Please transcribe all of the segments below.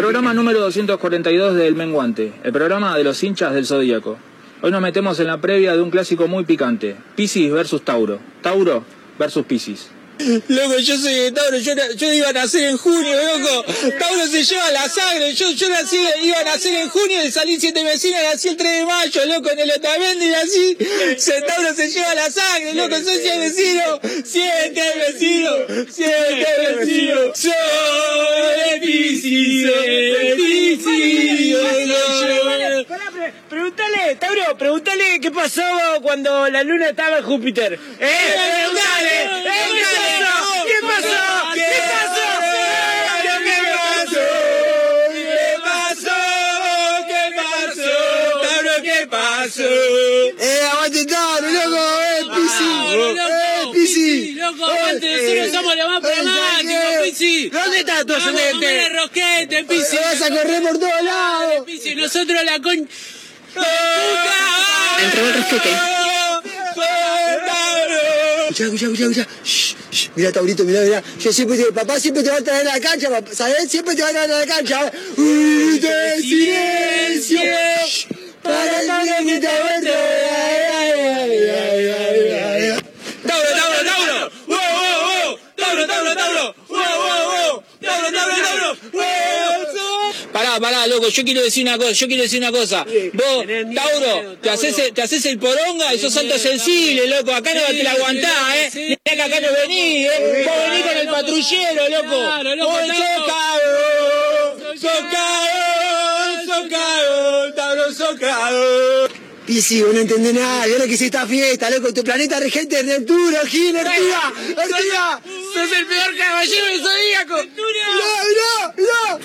Programa número 242 del Menguante, el programa de los hinchas del Zodíaco. Hoy nos metemos en la previa de un clásico muy picante, Piscis versus Tauro. Tauro versus Piscis. Loco, yo soy de Tauro, yo, yo iba a nacer en junio, loco. Tauro se lleva la sangre, yo, yo nací, iba a nacer en junio y salí siete vecinos, nací el 3 de mayo, loco, en el Otamendi y así. Se, Tauro se lleva la sangre, loco, soy siete vecino, siete vecino, siete vecino. Soy de Piscis, de Piscis, Pregúntale, Tauro, pregúntale qué pasó cuando la luna estaba en Júpiter. ¡Eh! ¡Pregúntale! ¿Qué pasó? ¿Qué pasó? ¿Qué pasó? ¿Qué pasó? ¿qué pasó? ¡Eh, aguante loco! ¡Eh, Pisi! ¡Eh, Pisi! Loco, aguante, nosotros somos los más problemáticos, Pisi. ¿Dónde está tu Vamos rosquete, Pisi. ¡Vas a correr por todos lados! Pisi, nosotros la con... Entró el. Escuchá, escuchá, escuchá, escuchá. Shh, shh. Mira, Taurito, mira, mira. Yo siempre te papá siempre te va a traer a la cancha, papá, ¿sabes? Siempre te va a traer a la cancha. ¡Uy, de silencio! Shh. Para el que te ay. Tauro, Tauro, Tauro. ¡Wow, wow, wow! Tauro, Tauro, Tauro. ¡Wow, wow, wow! Tauro, Tauro, Tauro. ¡Wow! Pará, pará, loco, yo quiero decir una cosa, yo quiero decir una cosa. Vos, Tauro, te haces, el- te haces el poronga y sos alto sensible, loco. Acá no te la aguantás, eh. Mirá que acá no venís, eh. Vos venís con el patrullero, loco. Claro, loco, Vos sos cagón, sos sos Tauro, sos cagón. Pisi, vos no entendés nada. Y ahora que es esta fiesta, loco. Tu planeta regente es Neptuno, Gil, Ortiga, Ortiga. ¡Sos el peor caballero del Zodíaco! Mirá, mirá, mirá.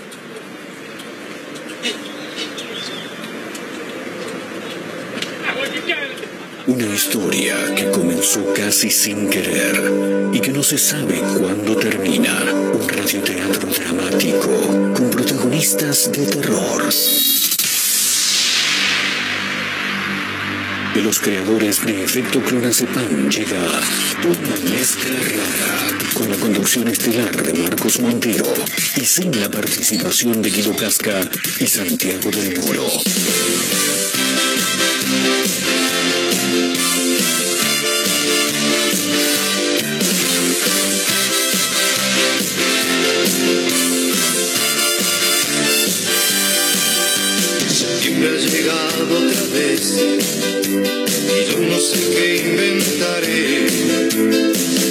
Una historia que comenzó casi sin querer y que no se sabe cuándo termina. Un radioteatro dramático con protagonistas de terror. De los creadores de Efecto Clonazepam llega una mezcla rara con la conducción estelar de Marcos Montero y sin la participación de Guido Casca y Santiago del Moro. Septiembre ha llegado otra vez y yo no sé qué inventaré.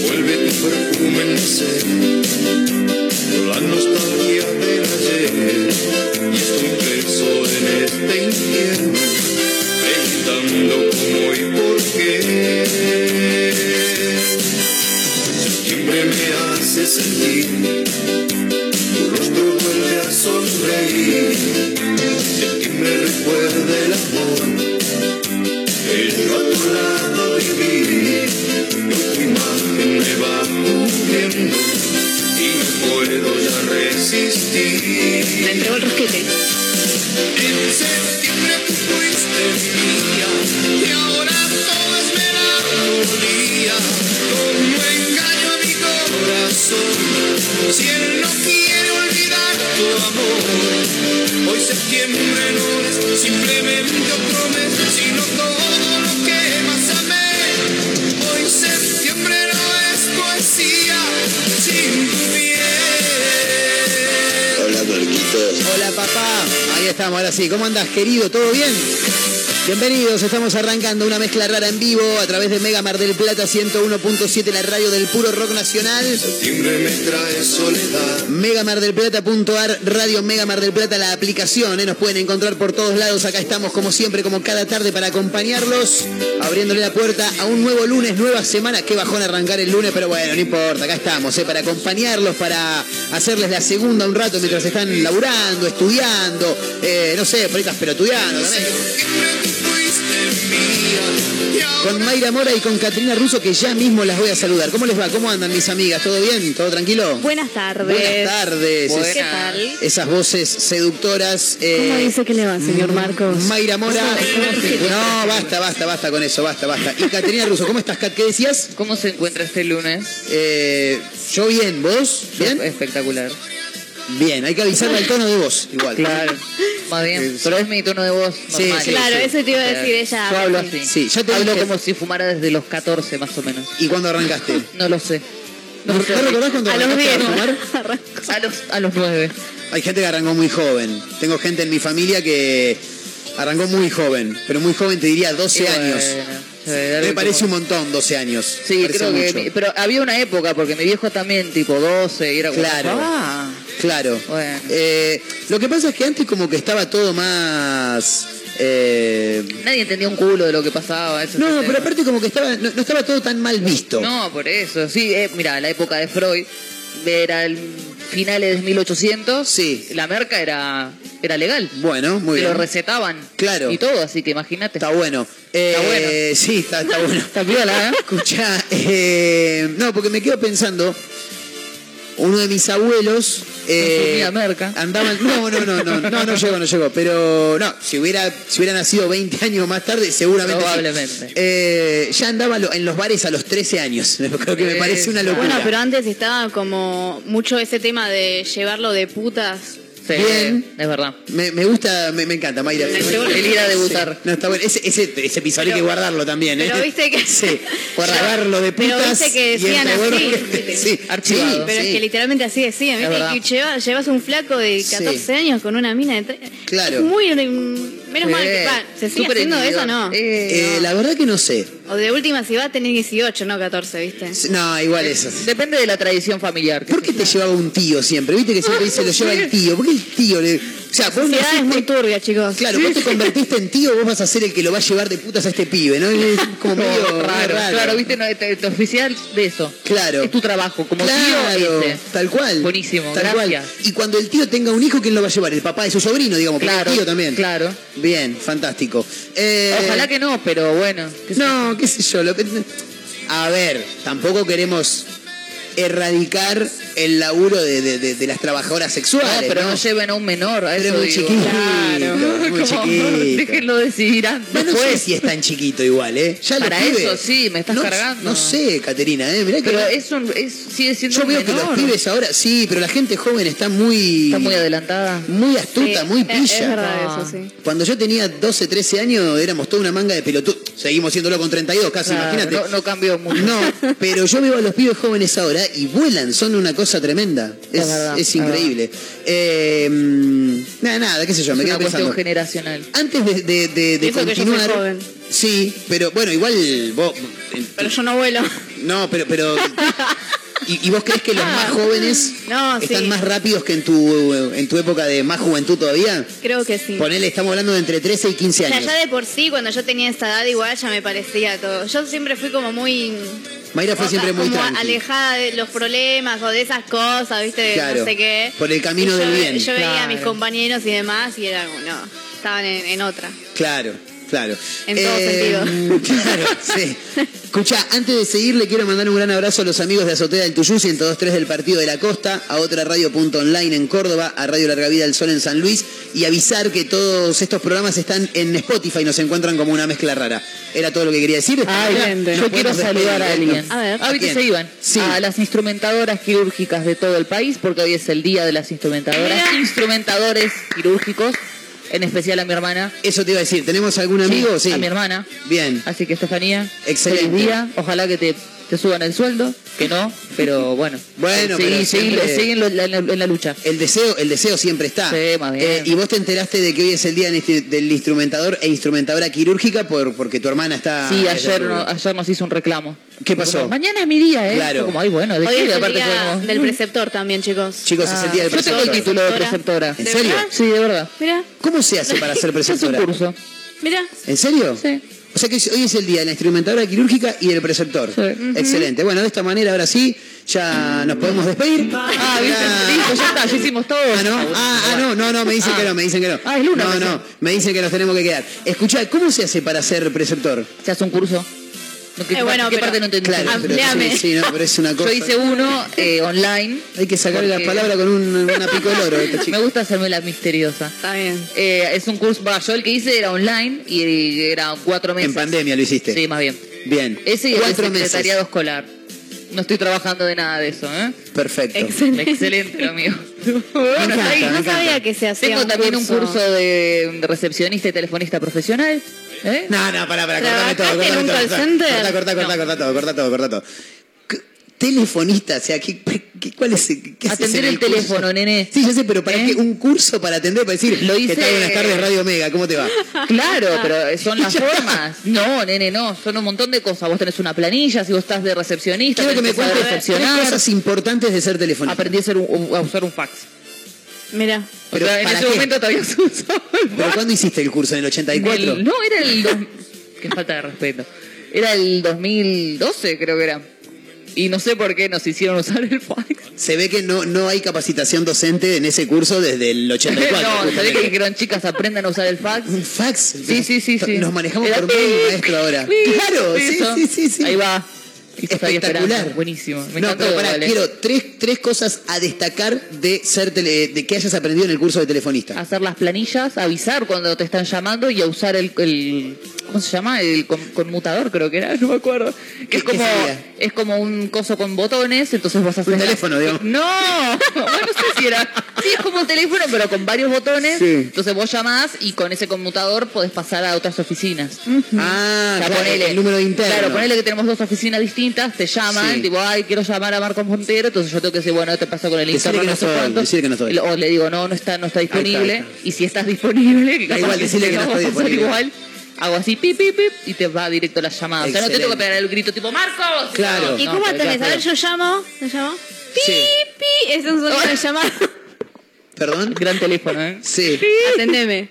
Vuelve tu perfume en ser, la nostalgia del ayer. Y estoy preso en este infierno, preguntando cómo y por qué. Septiembre me hace sentir, tu rostro vuelve a sonreír. Recuerda el amor a tu lado viví. Tu imagen me va cubriendo y no puedo ya resistir. Me entregó el rosquete. Ahora sí. ¿Cómo andas, querido? ¿Todo bien? Bienvenidos, estamos arrancando una mezcla rara en vivo a través de Mega Mar del Plata 101.7, la radio del puro rock nacional. Septiembre me trae soledad. Megamardelplata.ar, Radio Mega Mar del Plata, la aplicación, ¿eh? nos pueden encontrar por todos lados. Acá estamos como siempre, como cada tarde para acompañarlos, abriéndole la puerta a un nuevo lunes, nueva semana. Qué bajón arrancar el lunes, pero bueno, no importa, acá estamos, ¿eh? para acompañarlos, para hacerles la segunda un rato mientras están laburando, estudiando, eh, no sé, por ahí estás pelotudeando también. Con Mayra Mora y con Catrina Russo, que ya mismo las voy a saludar. ¿Cómo les va? ¿Cómo andan mis amigas? ¿Todo bien? ¿Todo tranquilo? Buenas tardes. Buenas tardes. ¿Qué tal? Esas voces seductoras. eh, ¿Cómo dice que le va, señor Marcos? Mayra Mora. ¿Cómo- No, basta, basta, basta con eso, basta, basta. Y Caterina Russo, ¿cómo estás, Cat? ¿Qué decías? ¿Cómo se encuentra este lunes? Eh, yo bien, ¿vos? ¿Bien? Espectacular. Bien, hay que avisarle al tono de voz, igual. Claro. Más bien. Pero es mi tono de voz Sí, normal. sí, Claro, sí. eso te iba a decir ella. Yo hablo así. Sí, ya te hablo dije- como si fumara desde los 14 más o menos. ¿Y cuándo arrancaste? No lo sé. ¿No, No sé. ¿no recordás cuando A los arrancaste 10. a fumar? A los, a los 9. Hay gente que arrancó muy joven. Tengo gente en mi familia que arrancó muy joven, pero muy joven te diría 12 años. Me parece un montón 12 años. Sí, Parece creo que. mucho. mi- pero había una época, porque mi viejo también, tipo 12, y era como. Claro. Ah, Claro. Bueno. Eh, lo que pasa es que antes como que estaba todo más... eh, nadie entendía un culo de lo que pasaba. No, pero aparte como que estaba no, no estaba todo tan mal visto. No, por eso. Sí, eh, mira, la época de Freud era el finales de 1800. Sí. La merca era, era legal. Bueno, muy Te bien. lo recetaban. Claro. Y todo, así que imagínate. Está bueno. Eh, Está bueno. Sí, está, está bueno. Está piola, ¿eh? Escucha, eh, no, porque me quedo pensando, uno de mis abuelos eh, merca. andaban, no, no, no, no, no, no llegó, no llegó, pero no, si hubiera, si hubiera nacido 20 años más tarde, seguramente. sí. Probablemente. Eh, ya andaba en los bares a los 13 años, creo que me parece una locura. Bueno, pero antes estaba como mucho ese tema de llevarlo de putas. Sí, Bien. es verdad. Me, me gusta, me, me encanta, Mayra. El ir a debutar. No, está bueno. Ese, ese, ese episodio hay que guardarlo también, ¿eh? pero viste que- Sí, guardarlo de Pero putas. viste que decían así. que- Sí, Archivado. Pero sí. es que literalmente así decían, ¿viste? Que lleva- llevas un flaco de 14 Sí. años con una mina de tre- Claro. Es muy. Menos mal que. Va, ¿Se sigue Súper haciendo eso no? Eh, Eh, la verdad que no sé. O de última, si va a tener 18, no 14, ¿viste? No, igual eso. Depende de la tradición familiar. ¿Por qué te llevaba un tío siempre? Viste que siempre dice lo lleva el tío. ¿Por qué el tío le.? O sea, vos sociedad es muy naciste. turbia, chicos. Claro, vos te convertiste en tío, vos vas a ser el que lo va a llevar de putas a este pibe, ¿no? Es como medio raro, raro. Claro, viste, no, te, te oficial de eso. Claro. Es tu trabajo, como Claro, tío ese. tal cual. Buenísimo, tal gracias. cual. Y cuando el tío tenga un hijo, ¿quién lo va a llevar? El papá de su sobrino, digamos, Claro, el tío también. claro. Bien, fantástico. Eh, Ojalá que no, pero bueno. qué sé No, qué sé yo. Lo que... A ver, tampoco queremos erradicar el laburo de, de- de- de las trabajadoras No, sexuales. pero ¿no? no lleven a un menor, a Pero eso es muy digo. chiquito, Claro. muy Como, chiquito. Déjenlo decidir No, antes. no sé si es tan chiquito igual, ¿eh? Ya Para pibes- eso sí, me estás no, cargando. No sé, Caterina, ¿eh? Mirá que Pero es un, es, sigue siendo yo un veo que los pibes ahora, sí, pero la gente joven está muy... Está muy adelantada. muy astuta, Sí, muy pilla. Es verdad Ah. eso, sí. Cuando yo tenía 12, 13 años, éramos toda una manga de pelotudos. Seguimos siéndolo con 32, casi, Claro, imagínate. No, no cambió mucho. No, pero yo veo a los pibes jóvenes ahora y vuelan, son una cosa tremenda. Es, Es verdad, es es increíble. Eh, nada, nada, qué sé yo, es me una quedo cuestión pensando. generacional. Antes de, de, de- de eso que yo soy continuar. joven. Sí, pero bueno, igual vos. Pero yo no vuelo. No, pero. pero ¿y, y vos crees que los más jóvenes No, están sí. más rápidos que en tu, en tu época de más juventud todavía? Creo que sí. Ponele, estamos hablando de entre 13 y 15 O sea, años. ya de por sí, cuando yo tenía esta edad, igual ya me parecía todo. Yo siempre fui como muy. Mayra fue siempre muy como tranqui. alejada de los problemas o de esas cosas, ¿viste? De Claro, no sé qué. por el camino Y del yo, bien. Yo veía a mis compañeros y demás y era como, no, estaban en, en otra. Claro, claro. En todo sentido. Claro, sí. Escucha, antes de seguir, le quiero mandar un gran abrazo a los amigos de Azotea del Tuyú, 102.3 del Partido de la Costa, a otra radio.online en Córdoba, a Radio Larga Vida del Sol en San Luis, y avisar que todos estos programas están en Spotify, nos encuentran como una mezcla rara. Era todo lo que quería decir. Yo quiero saludar a ¿eh? alguien. A ver. Ah. ¿A se quién? iban. Sí. A las instrumentadoras quirúrgicas de todo el país, porque hoy es el día de las instrumentadoras. Mira. Instrumentadores quirúrgicos, en especial a mi hermana. Eso te iba a decir, ¿tenemos algún amigo? Sí. A mi hermana. Bien. Así que Estefanía, Excelente. feliz día. Ojalá que te, te suban el sueldo, que no, pero bueno. Bueno, seguí, pero en, lo- en la, en la lucha. El deseo, el deseo siempre está. Sí, más bien. Eh, y vos te enteraste de que hoy es el día del del instrumentador e instrumentadora quirúrgica por, porque tu hermana está. Sí, ayer, no- ayer nos hizo un reclamo. ¿Qué pasó? Como, Mañana es mi día, ¿eh? Claro. Como, ay, bueno, ¿de Hoy qué? es el Aparte día podemos- del preceptor también, chicos. Chicos, es el día del Yo tengo el preceptor. título de preceptora. ¿En ¿De serio? Sí, de verdad. Mira, ¿Cómo se hace para ser Es un preceptora? curso. mira. ¿En serio? Sí. O sea que hoy es el día de la instrumentadora quirúrgica y del preceptor. Sí. Excelente. Bueno, de esta manera ahora sí, ya nos podemos despedir. Ah, viste, listo, ya está, ya hicimos todo. Ah, no, ah, ah, no, no, no, me dicen Ah. que no, me dicen que no. Ah, es Luna, No, no, me dicen que nos tenemos que quedar. Escuchá, ¿cómo se hace para ser preceptor? Se hace un curso. No, ¿Qué, Eh, bueno, ¿qué pero- parte no entendí? Claro, pero Ampliame. sí, sí, no, pero es una cosa. Yo hice uno eh, online. Hay que sacarle las porque palabras con un, una pico de oro. a esta chica. Me gusta hacerme la misteriosa. Está bien. Eh, es un curso, bah, yo el que hice era online y era cuatro meses. En pandemia lo hiciste. Sí, más bien. Bien. Ese y el Cuatro meses. secretariado escolar. No estoy trabajando de nada de eso, ¿eh? Perfecto. Excelente. Excelente, amigo. encanta, No sabía que se hacía Tengo también un curso de recepcionista y telefonista profesional. ¿Eh? No, no, pará, pará, cortame todo, ¿Trabajaste en cortame un todo. call cortá, cortá, cortá todo, cortá todo, cortá todo. Telefonista, o sea, ¿qué, qué- cuál es, qué Atender en el curso? teléfono, nene. Sí, yo sé, pero ¿para ¿Eh? qué? Un curso para atender, para decir, Lo hice- ¿qué tal? Buenas tardes, Radio Omega, ¿cómo te va? Claro, pero son las formas. No, nene, no. Son un montón de cosas. Vos tenés una planilla, si vos estás de recepcionista, Quiero que me cuentes cosas importantes de ser telefonista. Aprendí a, hacer un- a usar un fax. Mira. Pero en ¿para ese qué? momento todavía se usaba ¿Pero cuándo hiciste el curso? ¿En el 84? El- no, era el... dos- Qué falta de respeto. Era el 2012, creo que era. Y no sé por qué nos hicieron usar el fax. Se ve que no, no hay capacitación docente en ese curso desde el 84. no, sabés justamente. que dijeron chicas aprendan a usar el fax. ¿Un fax? Sí, sí, sí, sí. Nos manejamos Era por mail, maestro, ahora. Claro, sí, sí, sí, sí. Ahí va. Espectacular. Buenísimo. Me no, pero pará, ¿eh? quiero tres, tres cosas a destacar de ser tele- de que hayas aprendido en el curso de telefonista. hacer las planillas, avisar cuando te están llamando y a usar el, el- ¿cómo se llama? El con- conmutador creo que era, no me acuerdo. Que ¿Qué- es como es como un coso con botones, entonces vos haces Un teléfono, digamos. No, bueno, no sé si era. Sí, es como un teléfono pero con varios botones. Sí. Entonces vos llamás y con ese conmutador podés pasar a otras oficinas. Ah, O sea, claro, ponele- el número interno. Claro, ponele que tenemos dos oficinas distintas, te llaman, Sí. tipo, ay, quiero llamar a Marcos Montero, entonces yo tengo que decir, bueno, te paso con el interno, que no no sé estoy, cuánto. decirle que no estoy. O le digo, no, no está, no está disponible. ahí está. Y si estás disponible, que Da capaz igual, decirle que no estoy disponible. igual, hago así, pip, pip, pip, y te va directo la llamada. O sea, no te tengo que pegar el grito tipo, Marcos. Claro. ¿Y cómo atendés? A ver, yo llamo. ¿Yo llamo? Pi, Sí. pi. Es un sonido de llamada. ¿Perdón? Gran teléfono, ¿eh? Sí. Atendeme.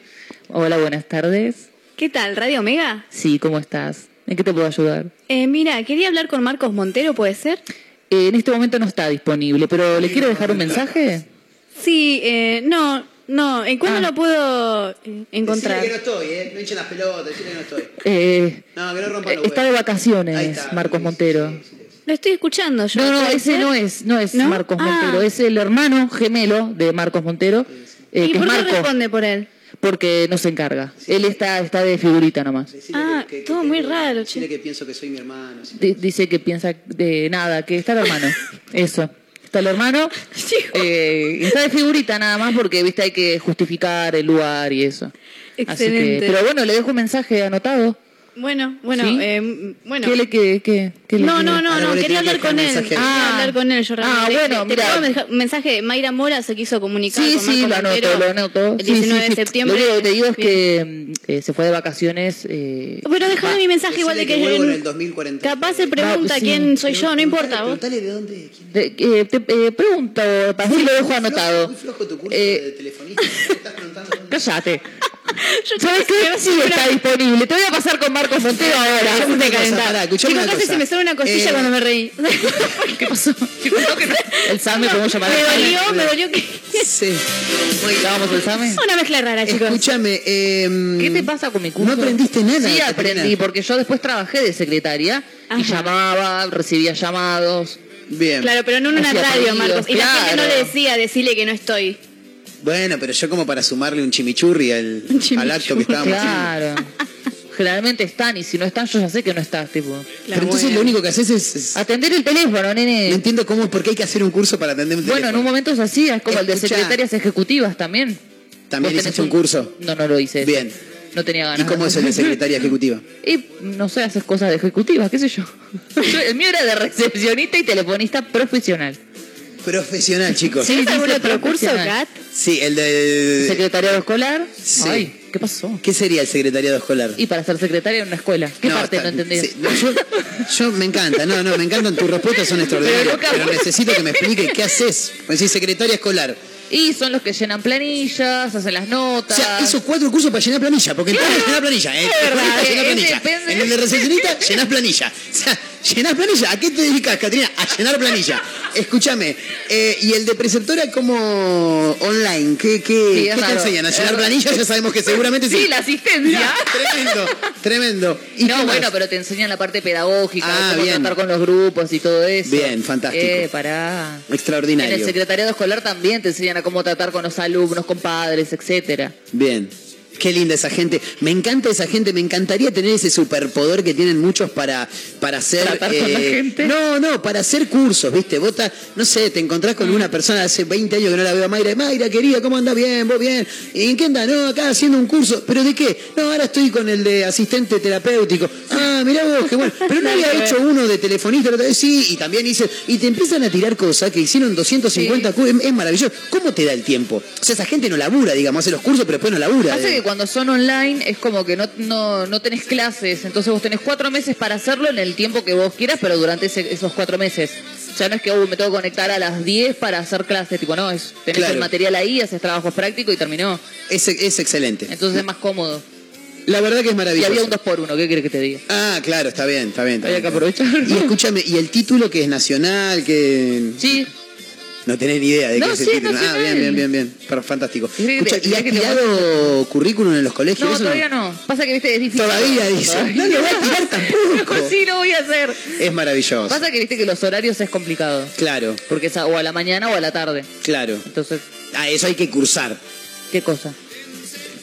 Hola, buenas tardes. ¿Qué tal? ¿Radio Omega? Sí, ¿cómo estás? ¿En qué te puedo ayudar? Eh, mira, quería hablar con Marcos Montero, ¿puede ser? Eh, en este momento no está disponible, pero ¿le quiero dejar un mensaje? Sí, eh, no, no. ¿En cuándo Ah. lo puedo eh, encontrar? Decirle que no estoy, ¿eh? No hinchen las pelotas, decirle que no estoy. Eh, No, que no rompan eh, los está de huevos. vacaciones, está. Marcos Montero. Lo estoy escuchando yo. No, no, ¿puede ese ser? no es, no es ¿No? Marcos Ah. Montero, es el hermano gemelo de Marcos Montero, eh, ¿Y que por es qué Marco, responde por él? Porque no se encarga. Él está, está de figurita nomás. Ah, todo muy raro, che. que pienso que soy mi hermano. D- dice que piensa de nada, que está el hermano. Eso. Está el hermano. eh, está de figurita nada más porque, viste, hay que justificar el lugar y eso. Así que, Excelente. pero bueno, le dejo un mensaje anotado. Bueno, bueno, ¿Sí? eh, bueno. ¿Qué le, qué, qué, qué le- No, no, no, quería hablar que con él. mensaje. Quería Ah. hablar con él, yo Ah, bueno, Te mira. un mensaje, Mayra Mora se quiso comunicar Sí, con sí, Marcos lo Montero anoto, lo anoto. El Sí, 19 sí, de sí. septiembre. Lo único que te digo es que eh, se fue de vacaciones. Eh, Pero déjame va- mi mensaje igual de que, vuelvo en el 2040. capaz se pregunta sí. quién soy yo, no importa. Preguntale de dónde. quién de- eh, te eh, pregunto, para lo dejo anotado. Muy flojo tu curso Eh, de telefonista. Cállate. Yo ¿Sabes creo que qué? Sí está disponible. Te voy a pasar con Marcos Montero ahora. Una cosa, pará, escuchame Chicos, una casi cosa. se me suena una cosilla Eh, cuando me reí. ¿Qué pasó? Que no. El SAME, podemos llamar me dolió, me dolió que... Sí. ¿Vamos al SAME? Una mezcla rara, chicos. Escúchame. eh, ¿Qué te pasa con mi curso? No aprendiste nada. Sí, Caterina. aprendí, porque yo después trabajé de secretaria y Ajá. llamaba, recibía llamados. Bien. Claro, pero no en una Hacía radio, pedidos, Marcos. Y la gente no claro. le decía, decirle que no estoy. Bueno, pero yo como para sumarle un chimichurri al, chimichurri. al acto que estábamos haciendo. Claro. Generalmente están y si no están yo ya sé que no estás, tipo. Pero entonces lo único que haces es... es- Atender el teléfono, no nene. entiendo cómo, por qué hay que hacer un curso para atender un Bueno, en teléfono. un momento es así, es como el de secretarias ejecutivas también. ¿También hiciste un curso? No, no lo hice. Bien. No tenía ganas. ¿Y cómo es el de secretaria ejecutiva? Y no sé, haces cosas de ejecutivas, qué sé yo. Yo- El mío era de recepcionista y telefonista profesional. Profesional, chicos. ¿Tienes algún sí, otro curso. Kat? Sí, el de... Secretariado escolar. Sí. Ay, ¿qué pasó? ¿Qué sería el secretariado escolar? Y para ser secretaria en una escuela. ¿Qué parte está- no entendés? sí, no, yo, yo me encanta, no, no, me encantan tus respuestas, son extraordinarias. Pero necesito que me expliques qué haces. Me decís secretaria escolar. Y son los que llenan planillas, hacen las O notas. sea, esos cuatro cursos para llenar planilla, porque en todos llenar planilla, ¿eh? Es verdad, Para llenar eh, planilla. depende. En el de recepcionista, llenás planilla. O sea, llenás planilla. ¿A qué te dedicas, Catrina? A llenar planilla. Escúchame, eh, y el de preceptora como online, ¿qué, qué, Sí, ¿qué te enseñan? ¿A llenar planilla? Ya sabemos que seguramente sí. Sí, la asistencia. Mirá, tremendo, tremendo. ¿Y No, bueno, pero te enseñan la parte pedagógica, Ah, de cómo bien. tratar con los grupos y todo eso. Bien, fantástico. Eh, pará. En Extraordinario. el secretariado escolar también te enseñan a cómo tratar con los alumnos, con padres, etcétera. Bien. Qué linda esa gente. Me encanta esa gente. Me encantaría tener ese superpoder que tienen muchos para, para hacer. eh, Tratar con la gente. No, no, para hacer cursos, ¿viste? Vos ta- no sé, te encontrás con una persona hace 20 años que no la veo a Mayra. Mayra, querida, ¿cómo anda? Bien, vos bien. ¿Y en qué anda? No, acá haciendo un curso. ¿Pero de qué? No, ahora estoy con el de asistente terapéutico. Ah, mirá vos, qué bueno. Pero no había hecho uno de telefonista la otra vez. Sí, y también hice. Y te empiezan a tirar cosas que hicieron 250 cu- es, es maravilloso. ¿Cómo te da el tiempo? O sea, esa gente no labura, digamos, hace los cursos, pero después no labura. Pasa Eh, cuando son online es como que no, no, no tenés clases, entonces vos tenés cuatro meses para hacerlo en el tiempo que vos quieras, pero durante ese- esos cuatro meses. O sea, no es que "Uy, me tengo que conectar a las 10 para hacer clases, tipo, no, es, tenés Claro. el material ahí, haces trabajos prácticos y terminó. Es, es excelente. Entonces es más cómodo. La verdad que es Y maravilloso. había un 2 por 1 ¿qué querés que te diga? Ah, claro, está bien, está bien. está Había bien, que está bien. aprovechar. Y escúchame, ¿y el título que es nacional? que Sí, No tenés ni idea de No, qué es el sí, título. Ah, bien, bien, bien, bien. Pero fantástico. Escucha, ¿y has tirado currículum en los colegios? no, Eso todavía no. Pasa que, viste, es difícil. Todavía, dice. No lo voy a tirar tampoco. sí, lo voy a hacer. Es maravilloso. Pasa que, viste, que los horarios es complicado. Claro, Porque es a- o a la mañana o a la tarde. claro. Entonces, Ah, eso hay que cursar. ¿qué cosa?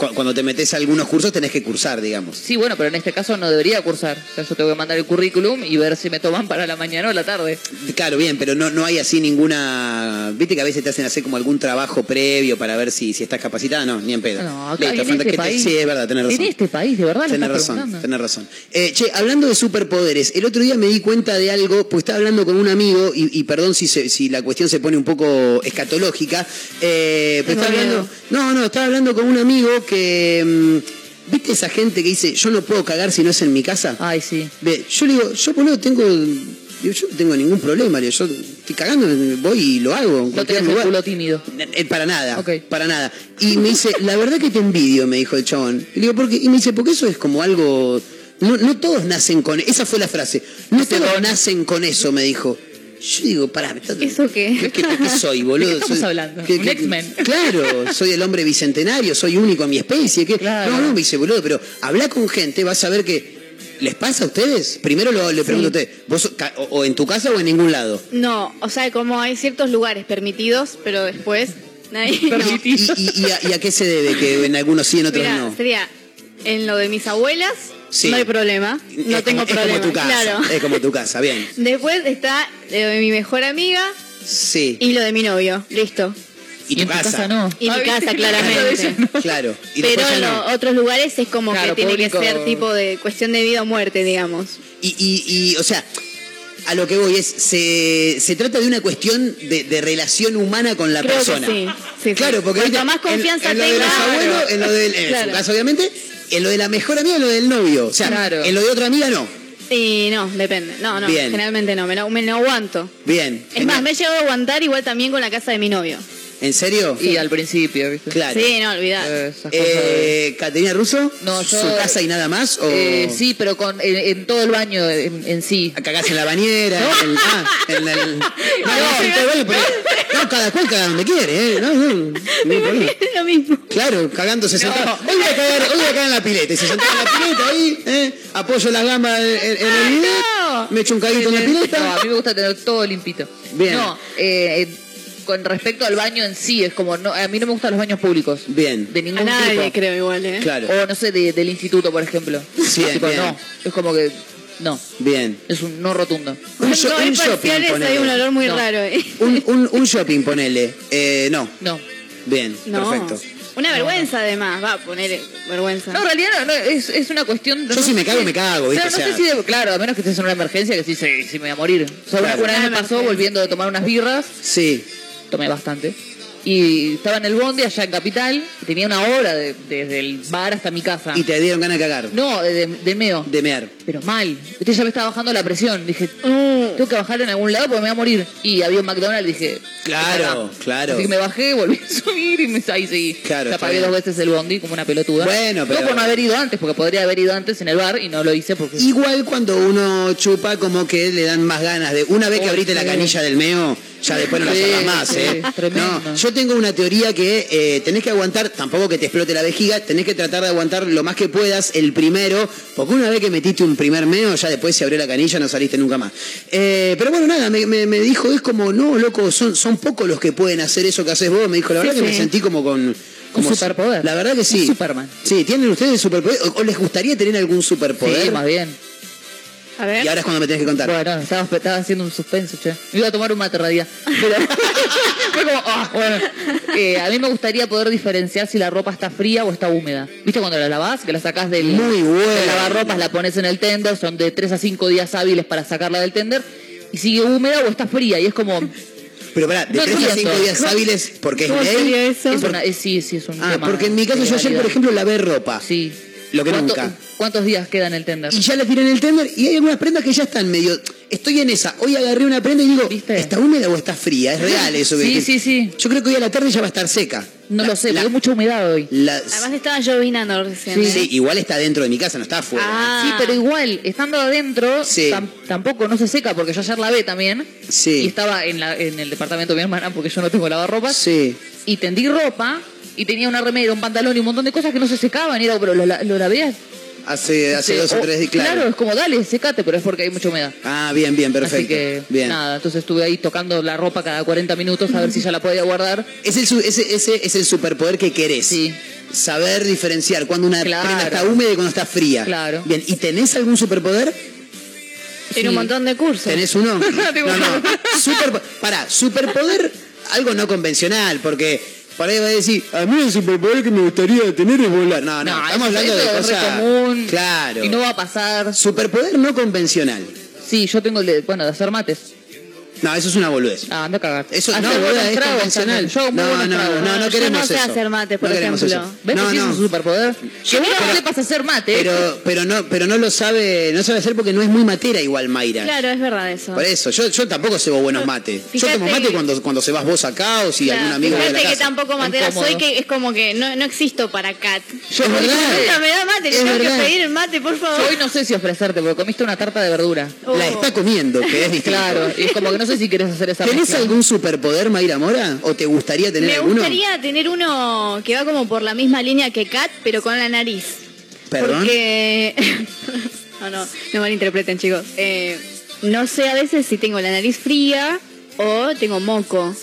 Cu- Cuando te metes a algunos cursos tenés que cursar, digamos. Sí, bueno, pero en este caso no debería cursar. O sea, yo tengo que mandar el currículum y ver si me toman para la mañana o la tarde. Claro, bien, pero no, no hay así ninguna... Viste que a veces te hacen hacer como algún trabajo previo para ver si, si estás capacitada. No, ni en pedo. No, acá Listo, en este te- país. Sí, es verdad, tenés razón. En este país, de verdad, Tenés razón, tenés razón. Eh, che, hablando de superpoderes, el otro día me di cuenta de algo, pues estaba hablando con un amigo, y, y perdón si, se- si la cuestión se pone un poco escatológica, eh, pero estaba hablando, no, no, estaba hablando con un amigo que, mm, ¿viste esa gente que dice, yo no puedo cagar si no es en mi casa? Ay, sí. Ve, yo le digo, yo boludo tengo, digo, yo no tengo ningún problema, digo, yo estoy cagando, voy y lo hago en No cualquier tenés el lugar. culo tímido. Eh, Para nada, para nada. Y me dice, la verdad que te envidio, me dijo el chabón. Y le digo, ¿por qué? Y me dice, porque eso es como algo... No, no todos nacen con... Esa fue la frase. No Ese todos nacen con eso, me dijo. Yo digo, pará, ¿Eso qué? ¿Qué, qué- qué soy, boludo? ¿De qué estamos Soy- hablando? ¿qué- ¿Un X-Men? Claro, soy el hombre bicentenario, soy único en mi especie. Claro. No, no, me dice, boludo, pero habla con gente, vas a ver que... ¿Les pasa a ustedes? Primero lo- le pregunto a usted, ¿vos o, o en tu casa o en ningún lado? No, o sea, como hay ciertos lugares permitidos, pero después nadie. no. ¿Y, y- y a, y a qué se debe? Que en algunos sí, en otros no. sería en lo de mis abuelas, Sí. no hay problema, no Es tengo como, problema. Es como tu casa, Claro. es como tu casa, bien. Después está lo de mi mejor amiga Sí. y lo de mi novio, listo. Y, tu en tu casa. casa no. Y mi Ah, casa, claramente. No. Claro. Y Pero en no. otros lugares es como Claro, que tiene público. que ser tipo de cuestión de vida o muerte, digamos. Y, y, y, o sea, a lo que voy es, se, se trata de una cuestión de, de relación humana con la Creo persona. sí, sí, sí. Claro, porque Cuanto más confianza en, en lo de los en lo del, en Claro. su caso obviamente, en lo de la mejor amiga, en lo del novio. O sea, Claro. en lo de otra amiga no. Y no, depende. No, no, Bien. generalmente no, me lo, me lo aguanto. Bien. Es más, me he llegado a aguantar igual también con la casa de mi novio. ¿En serio? Y al principio, ¿viste? Claro. Sí, no, olvidar. Eh, Eh, ¿Caterina Russo? No, yo- ¿Su casa y nada más? O... Eh, sí, pero con en, en todo el baño en, en sí. cagás en la bañera, en el, ah, en el, no, no, en todo el baño, pero- no, cada cual caga donde quiere, ¿eh? No, no, lo mismo. Claro, cagándose sentado. Hoy voy a cagar, hoy voy a cagar en la pileta. Y se sentó en la pileta ahí, ¿eh? Apoyo las gambas en, en- en el video, me echo un caguito en la No, a pileta. mí me gusta tener todo limpito. Bien. No, eh, con respecto al baño en sí, es como, no, a mí no me gustan los baños públicos. Bien. De A ningún nadie tipo. creo igual, ¿eh? Claro, O no sé, de- del instituto, por ejemplo. Sí, Tipo, bien. no, es como que, no, bien. es un no rotundo. Un, sho- Cuando hay un shopping, parciales hay ponele. un olor muy No. raro, ¿eh? Un, un, un shopping, ponele. Eh, no, No. bien, No. perfecto. Una vergüenza además, va a poner vergüenza. No, en realidad no, no, es, es una cuestión... Yo no si me sé cago, si- me cago, ¿viste? Claro, no O sea- sé si, de- claro, a menos que estés en una emergencia que sí, sí, sí me voy a morir. O sea, una- Claro. una vez me pasó volviendo de tomar unas birras, Sí, tomé bastante. Y estaba en el bondi allá en Capital, y tenía una hora de- desde el bar hasta mi casa. y te dieron ganas de cagar, No, de, de, de meo. de mear. Pero mal. Viste, ya me estaba bajando la presión. Dije, Mm. tengo que bajar en algún lado porque me voy a morir. Y había un McDonald's, dije, Claro, acá. claro. Así que me bajé, volví a subir y me ahí seguí. Claro, está pagué bien. dos veces el bondi como una pelotuda. Bueno, pero- No por no haber ido antes, porque podría haber ido antes en el bar y no lo hice porque. Igual cuando uno chupa, como que le dan más ganas de. Una vez que abriste la canilla del meo, ya después no la Sí, cerrás más, ¿eh? No, yo tengo una teoría que eh, tenés que aguantar, tampoco que te explote la vejiga, tenés que tratar de aguantar lo más que puedas el primero, porque una vez que metiste un primer meo, ya después se abrió la canilla, no saliste nunca más. Eh, pero bueno, nada, me, me- me dijo, es como, no, loco, son, son pocos los que pueden hacer eso que haces vos. Me dijo, la Sí, verdad que me sentí como con Como Un superpoder. La verdad que sí. Un Superman. Sí, ¿tienen ustedes superpoder? ¿O, o les gustaría tener algún superpoder? Sí, más bien. A ver. Y ahora es cuando me tenés que contar. Bueno, estaba, estaba haciendo un suspenso, che. Me iba a tomar un mate. Pero fue como, ah, bueno. Eh, a mí me gustaría poder diferenciar si la ropa está fría o está húmeda. ¿Viste cuando la lavás? Que la sacás del, Muy bueno. del lavarropas, la pones en el tender, son de 3 a 5 días hábiles para sacarla del tender. Y sigue húmeda o está fría. Y es como. Pero pará, de No 3 a entiendo. 5 días hábiles, porque es ¿Cómo ley. sería eso? Es una, es- sí, sí, es un Ah, tema. porque en mi caso de yo ayer, por ejemplo, lavé ropa. Sí. Lo que ¿Cuánto- nunca. ¿Cuántos días queda en el tender? Y ya la tiré en el tender y hay algunas prendas que ya están medio. Estoy en esa. Hoy agarré una prenda y digo, ¿Viste? ¿está húmeda o está fría? Es real eso. que- Sí, que- sí, sí. Yo creo que hoy a la tarde ya va a estar seca. No La- lo sé, la- porque hay mucha humedad hoy. la- Además estaba llovinando recién. Sí. ¿eh? sí, igual está dentro de mi casa, no está afuera. Ah. Sí, pero igual, estando adentro, Sí. tam- tampoco no se seca, porque yo ayer lavé también. Sí. Y estaba en, la, en el departamento de mi hermana, porque yo no tengo lavarropas. Sí. Y tendí ropa, y tenía una remera, un pantalón y un montón de cosas que no se secaban. Y era, pero lo, la- lo lavé. Hace, hace dos o o- tres días, claro. es como, dale, secate, pero es porque hay mucha humedad. Ah, bien, bien, perfecto. Así que, bien. nada, entonces estuve ahí tocando la ropa cada 40 minutos a ver si ya la podía guardar. Es el, ese, ese es el superpoder que querés. Sí. Saber diferenciar cuando una Claro. prenda está húmeda y cuando está fría. Claro. Bien, ¿y tenés algún superpoder? Tiene un montón de cursos. ¿Tenés uno? no, no. Super, pará, superpoder, algo no convencional, porque por ahí va a decir, a mí el superpoder que me gustaría tener es volar. No, no, No, estamos hablando de cosas. común. Claro. Y no va a pasar. Superpoder no convencional. Sí, yo tengo el de, bueno, de hacer mates. No, eso es una boludez. Ah, anda a cagar. Eso Hacer no, boluda, es convencional. Yo No, no, no, no No, yo queremos no sé eso. hacer mate, por No queremos ejemplo. eso. ¿Ves No, que sí es no. un superpoder? Que vos no sepas hacer mate. Pero, pero no, pero no lo sabe, no sabe hacer porque no es muy matera igual Mayra. Claro, es verdad eso. Por eso, yo, yo tampoco cebo buenos mates. Yo Fíjate tomo mate que- cuando, cuando se vas vos acá o si Claro, algún amigo de Fíjate la que casa. tampoco matera Incómodo. soy, que es como que no, no existo para Cat. Yo- es verdad. Nunca me da mate, le tengo verdad. que pedir el mate, por favor. Yo hoy no sé si ofrecerte, porque comiste una tarta de verdura. La está comiendo, que es distinto. Claro, es como que no sé si quieres hacer esa ¿Tenés mezcla. algún superpoder, Mayra Mora? ¿O te gustaría tener Me alguno? gustaría tener uno que va como por la misma línea que Cat, pero con la nariz. ¿Perdón? Porque. no, no, no malinterpreten, chicos. Eh, no sé a veces si tengo la nariz fría o tengo moco.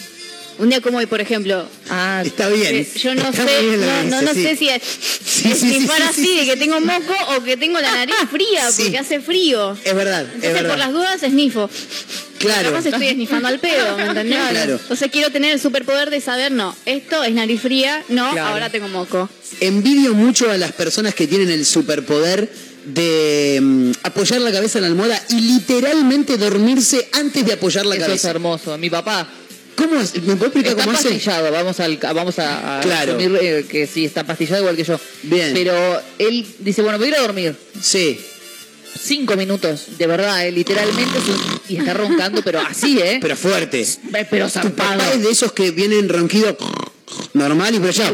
Un día como hoy, por ejemplo. Ah, Está bien. eh, yo no Está sé, bien no, no, no sí. sé si es, Sí, es sí, así, sí, de que tengo moco o que tengo la nariz fría, Sí. porque hace frío. Es verdad, es Entonces, por verdad. las dudas, esnifo. Claro. Capaz estoy esnifando al pedo, ¿me entendés? Claro. Entonces quiero tener el superpoder de saber, no, esto es nariz fría, no, Claro. ahora tengo moco. Envidio mucho a las personas que tienen el superpoder de mm, apoyar la cabeza en la almohada y literalmente dormirse antes de apoyar la eso es cabeza. hermoso. Mi papá ¿Cómo es? ¿Me puede explicar está cómo hace? pastillado, vamos, al, vamos a, a Claro. asumir eh, que sí, está pastillado igual que yo. Bien. Pero él dice, bueno, voy a ir a dormir. Sí. Cinco minutos, de verdad, eh, literalmente, y está roncando, pero así, ¿eh? Pero fuerte. Eh, pero papá es de esos que vienen ronquido normal y pero ya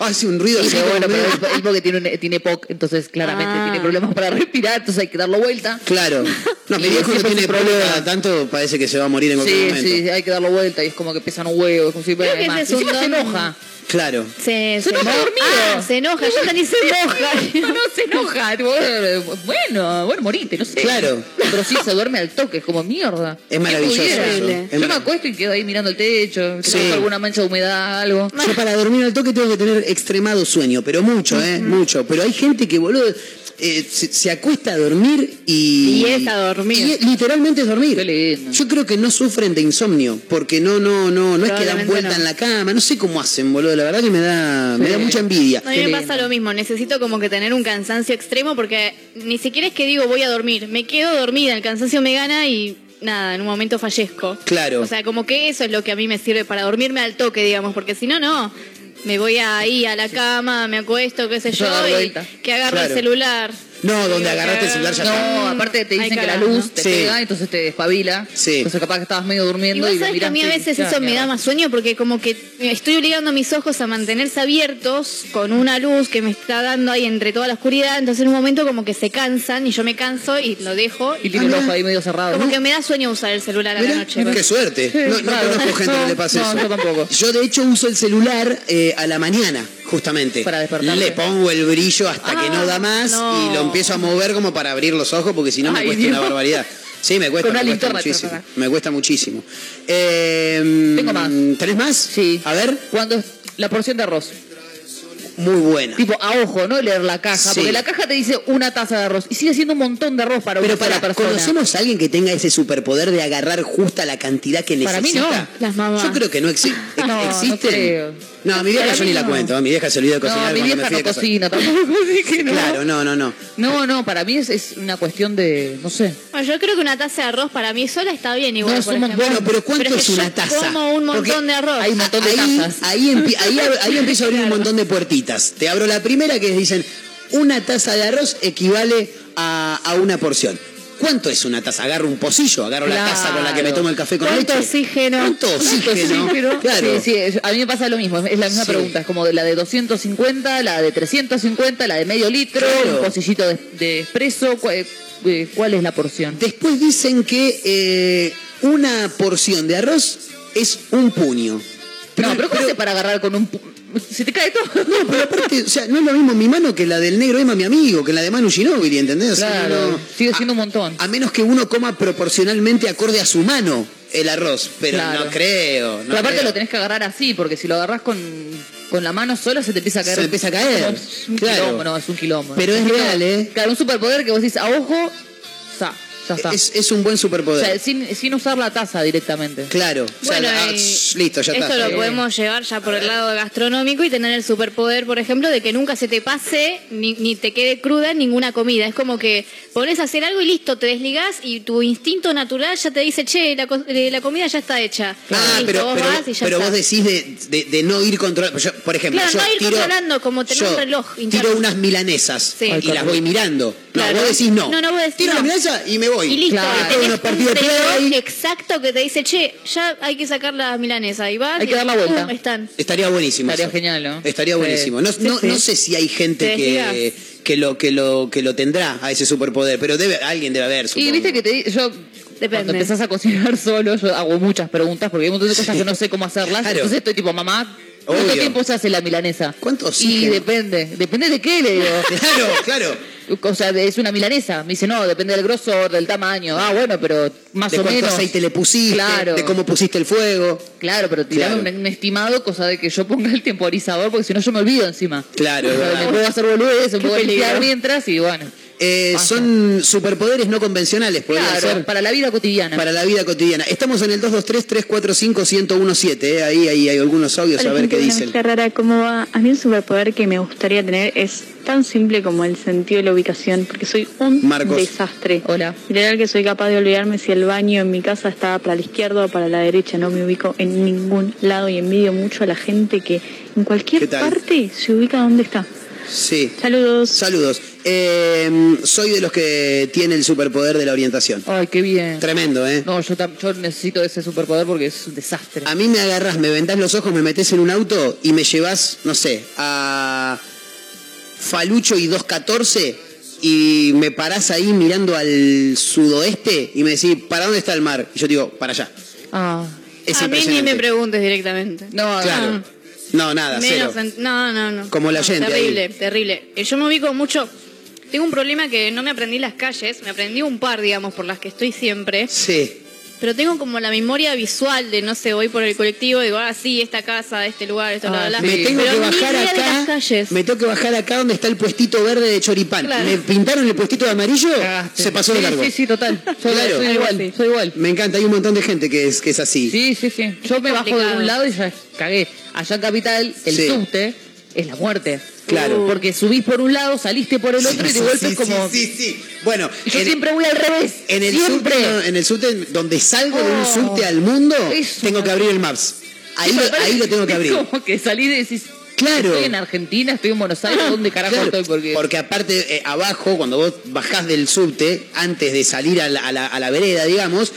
hace un ruido como bueno, pero él, él porque tiene, un- tiene POC, entonces claramente Ah. tiene problemas para respirar, entonces hay que darlo vuelta. Claro. No, mi viejo no tiene problema. tanto, parece que se va a morir en cualquier Sí, momento. sí, hay que darlo vuelta y es como que pesan un huevo, es como si Creo que más. ese es un Encima se don- enoja. Claro. Se, Se enoja dormido. Ah, se enoja, yo ni se enoja. No, no se enoja. bueno, bueno, morite, no sé. Claro. Pero sí se duerme al toque, es como mierda. Es ¿Qué maravilloso eso. Es Yo me acuesto y quedo ahí mirando el techo, Sí. alguna mancha de humedad, algo. Yo para dormir al toque tengo que tener extremado sueño, pero mucho, ¿eh? Mucho. Pero hay gente que, boludo, eh, se, se acuesta a dormir y... Y es a dormir. y literalmente es dormir. Qué lindo. Yo creo que no sufren de insomnio, porque no, no, no, no es que dan vuelta no. en la cama, no sé cómo hacen, boludo. La verdad que me da, me da mucha envidia. A mí me pasa lo mismo, necesito como que tener un cansancio extremo porque ni siquiera es que digo voy a dormir, me quedo dormida, el cansancio me gana y nada, en un momento fallezco. Claro. O sea, como que eso es lo que a mí me sirve para dormirme al toque, digamos, porque si no, no. Me voy ahí a la cama, me acuesto, qué sé Yo y que agarro Claro. el celular. No, donde agarraste el celular ya está. No, aparte te Ay, dicen que la luz ¿no? te Sí. pega, entonces te despabila. Sí. Entonces capaz que estabas medio durmiendo Igual y lo sabes que a mí a miraste y veces eso me da más sueño porque como que estoy obligando a mis ojos a mantenerse abiertos con una luz que me está dando ahí entre toda la oscuridad, entonces en un momento como que se cansan y yo me canso y lo dejo Y tiene el ojo ahí medio cerrado. como que me da sueño usar el celular a la Mirá, noche. qué suerte. No, no claro. conozco gente que le pase no, eso. yo tampoco. Yo de hecho uso el celular eh, a la mañana, justamente. Para. Le pongo el brillo hasta que Ah, no da más no. y lo empiezo a mover como para abrir los ojos porque si no me Ay, cuesta Dios. una barbaridad. Sí, me cuesta, me cuesta muchísimo. Me cuesta muchísimo. Eh, Tengo más. ¿Tenés más? Sí. A ver. Cuando La porción de arroz. Muy buena. Tipo, a ojo, no leer la caja. Sí. Porque la caja te dice una taza de arroz. Y sigue siendo un montón de arroz para Pero una sola para, persona. ¿conocemos a alguien que tenga ese superpoder de agarrar justa la cantidad que Para mí necesita? no. Las mamás. Yo creo que no existe. No, no creo. No, mi vieja yo ni la no. cuento. Mi vieja se olvidó de cocinar No, mi vieja fui no cocina tampoco, así que no. Claro, no, no, no. No, no, para mí es, es una cuestión de, no sé. Bueno, yo creo que una taza de arroz para mí sola está bien igual. No, es por un ejemplo. Bueno, pero ¿cuánto Pero es que una yo taza? Como un montón Porque de arroz. Hay un montón de ahí, tazas. ahí, empie- ahí, ahí empiezo a abrir un montón de puertitas. Te abro la primera que dicen, una taza de arroz equivale a, a una porción. ¿Cuánto es una taza? Agarro un pocillo, agarro la taza con la que me tomo el café con ¿Cuánto leche. oxígeno? ¿Cuánto oxígeno? Claro. Sí, sí, a mí me pasa lo mismo, es la misma Sí. pregunta, es como la de 250, la de 350, la de medio litro, Claro. un pocillito de, de espresso, ¿cuál, eh, cuál es la porción? Después dicen que eh, una porción de arroz es un puño. no, pero ¿cómo hace para agarrar con un... pu- Se te cae todo. No, pero aparte, o sea, no es lo mismo mi mano que la del negro Emma, mi amigo, que la de Manu Ginóbili, ¿entendés? O sea, Claro, no- sigue siendo un montón. A menos que uno coma proporcionalmente acorde a su mano el arroz, pero Claro. no creo. No pero aparte creo. lo tenés que agarrar así, porque si lo agarrás con, con la mano sola se te empieza a caer. Se empieza a caer, es un claro. quilombo, no, es un quilombo. Pero es quilombo. real, ¿eh? Claro, un superpoder que vos decís a ojo, sa. Es, es un buen o superpoder. sea, sin, sin usar la taza directamente. claro. O sea, Bueno, ah, y shh, listo, ya esto está. lo Sí. podemos llevar ya por el lado gastronómico y tener el superpoder, por ejemplo, de que nunca se te pase ni, ni te quede cruda ninguna comida. Es como que pones a hacer algo y listo, te desligás y tu instinto natural ya te dice, che, la, eh, la comida ya está hecha. Ah, Listo, pero, vos pero, vas y ya pero está. vos decís de, de- de no ir controlando. Yo, por ejemplo, Claro, yo no ir tiro, controlando, como tener yo un reloj interno. Tiro unas milanesas Sí. y las voy mirando. Claro. No, vos decís no. No, no, vos decís Tiro no. la milanesa y me voy. Y listo, Claro. y tenés un reloj exacto que te dice, che, ya hay que sacar la milanesa. Y vas Hay que y dar la vuelta. están. Estaría buenísimo. Estaría eso. genial, ¿no? Estaría Sí. buenísimo. No, no, Sí, no sé si hay gente Te que, que lo que lo que lo tendrá a ese superpoder, pero debe alguien debe haber. Y supongo. viste que te yo Depende. cuando empezás a cocinar solo, yo hago muchas preguntas porque hay un montón de cosas que no sé cómo hacerlas. Claro. Entonces estoy tipo, mamá, ¿cuánto Obvio. tiempo se hace la milanesa? ¿Cuánto Y depende, depende de qué le digo. Claro, claro. O sea, es una milanesa. Me dice, no, depende del grosor, del tamaño. Ah, bueno, pero más De o cuánto menos. aceite le pusiste, Claro. de cómo pusiste el fuego. Claro, pero tirame Claro. un, un estimado, cosa de que yo ponga el temporizador, porque si no yo me olvido encima. Claro, O sea, me puedo hacer boludeces, me Qué puedo limpiar mientras y bueno. Eh, son superpoderes no convencionales, podría Claro, ser para la vida cotidiana. para la vida cotidiana. Estamos en el 223-345-1017, eh. ahí, ahí hay algunos audios, a ver qué dicen. Rara, ¿cómo va? A mí un superpoder que me gustaría tener es tan simple como el sentido de la ubicación, porque soy un Marcos. desastre. Hola. Literal que soy capaz de olvidarme si el baño en mi casa está para la izquierda o para la derecha, no me ubico en ningún lado y envidio mucho a la gente que en ¿Qué cualquier parte se ubica donde está. Sí. Saludos. Saludos. Eh, soy de los que tiene el superpoder de la orientación. Ay, qué bien. Tremendo, ¿eh? No, yo, yo necesito ese superpoder porque es un desastre. A mí me agarras, me vendás los ojos, me metes en un auto y me llevas, no sé, a Falucho y 214 y me parás ahí mirando al sudoeste y me decís, ¿para dónde está el mar? Y yo digo, para allá. Ah. Es a mí ni me preguntes directamente. No, Claro. Ah. No, nada, Menos cero. en- no, no, no. Como la No, gente Terrible, ahí. terrible. Eh, Yo me ubico mucho. Tengo un problema que no me aprendí las calles, me aprendí un par, digamos, por las que estoy siempre. Sí. Pero tengo como la memoria visual de, no sé, voy por el colectivo, digo, ah, sí, esta casa, este lugar, esto, Ah, sí. Me tengo Pero que bajar idea de las acá. calles. Me tengo que bajar acá donde está el puestito verde de choripán. Claro. Me pintaron el puestito de amarillo, Cagaste. se pasó de largo. Sí, sí, total. Soy, Claro. soy igual, soy igual. Me encanta, hay un montón de gente que es, que es así. Sí, sí, sí. Yo me bajo de un lado y ya cagué. Allá en Capital, el Sí. subte es la muerte. Claro. Porque subís por un lado, saliste por el otro y de golpe sí, es como... sí, sí, sí. Bueno, Yo en- siempre voy al revés. En el siempre. subte, en el subte, donde salgo de un Oh, subte al mundo, eso tengo que abrir el Maps. Ahí, lo, ahí lo tengo que abrir. Es como que salís y decís... Claro. Estoy en Argentina, estoy en Buenos Aires, ¿dónde carajo Claro, estoy? Porque... aparte, eh, abajo, cuando vos bajás del subte, antes de salir a la, a la- a la vereda, digamos,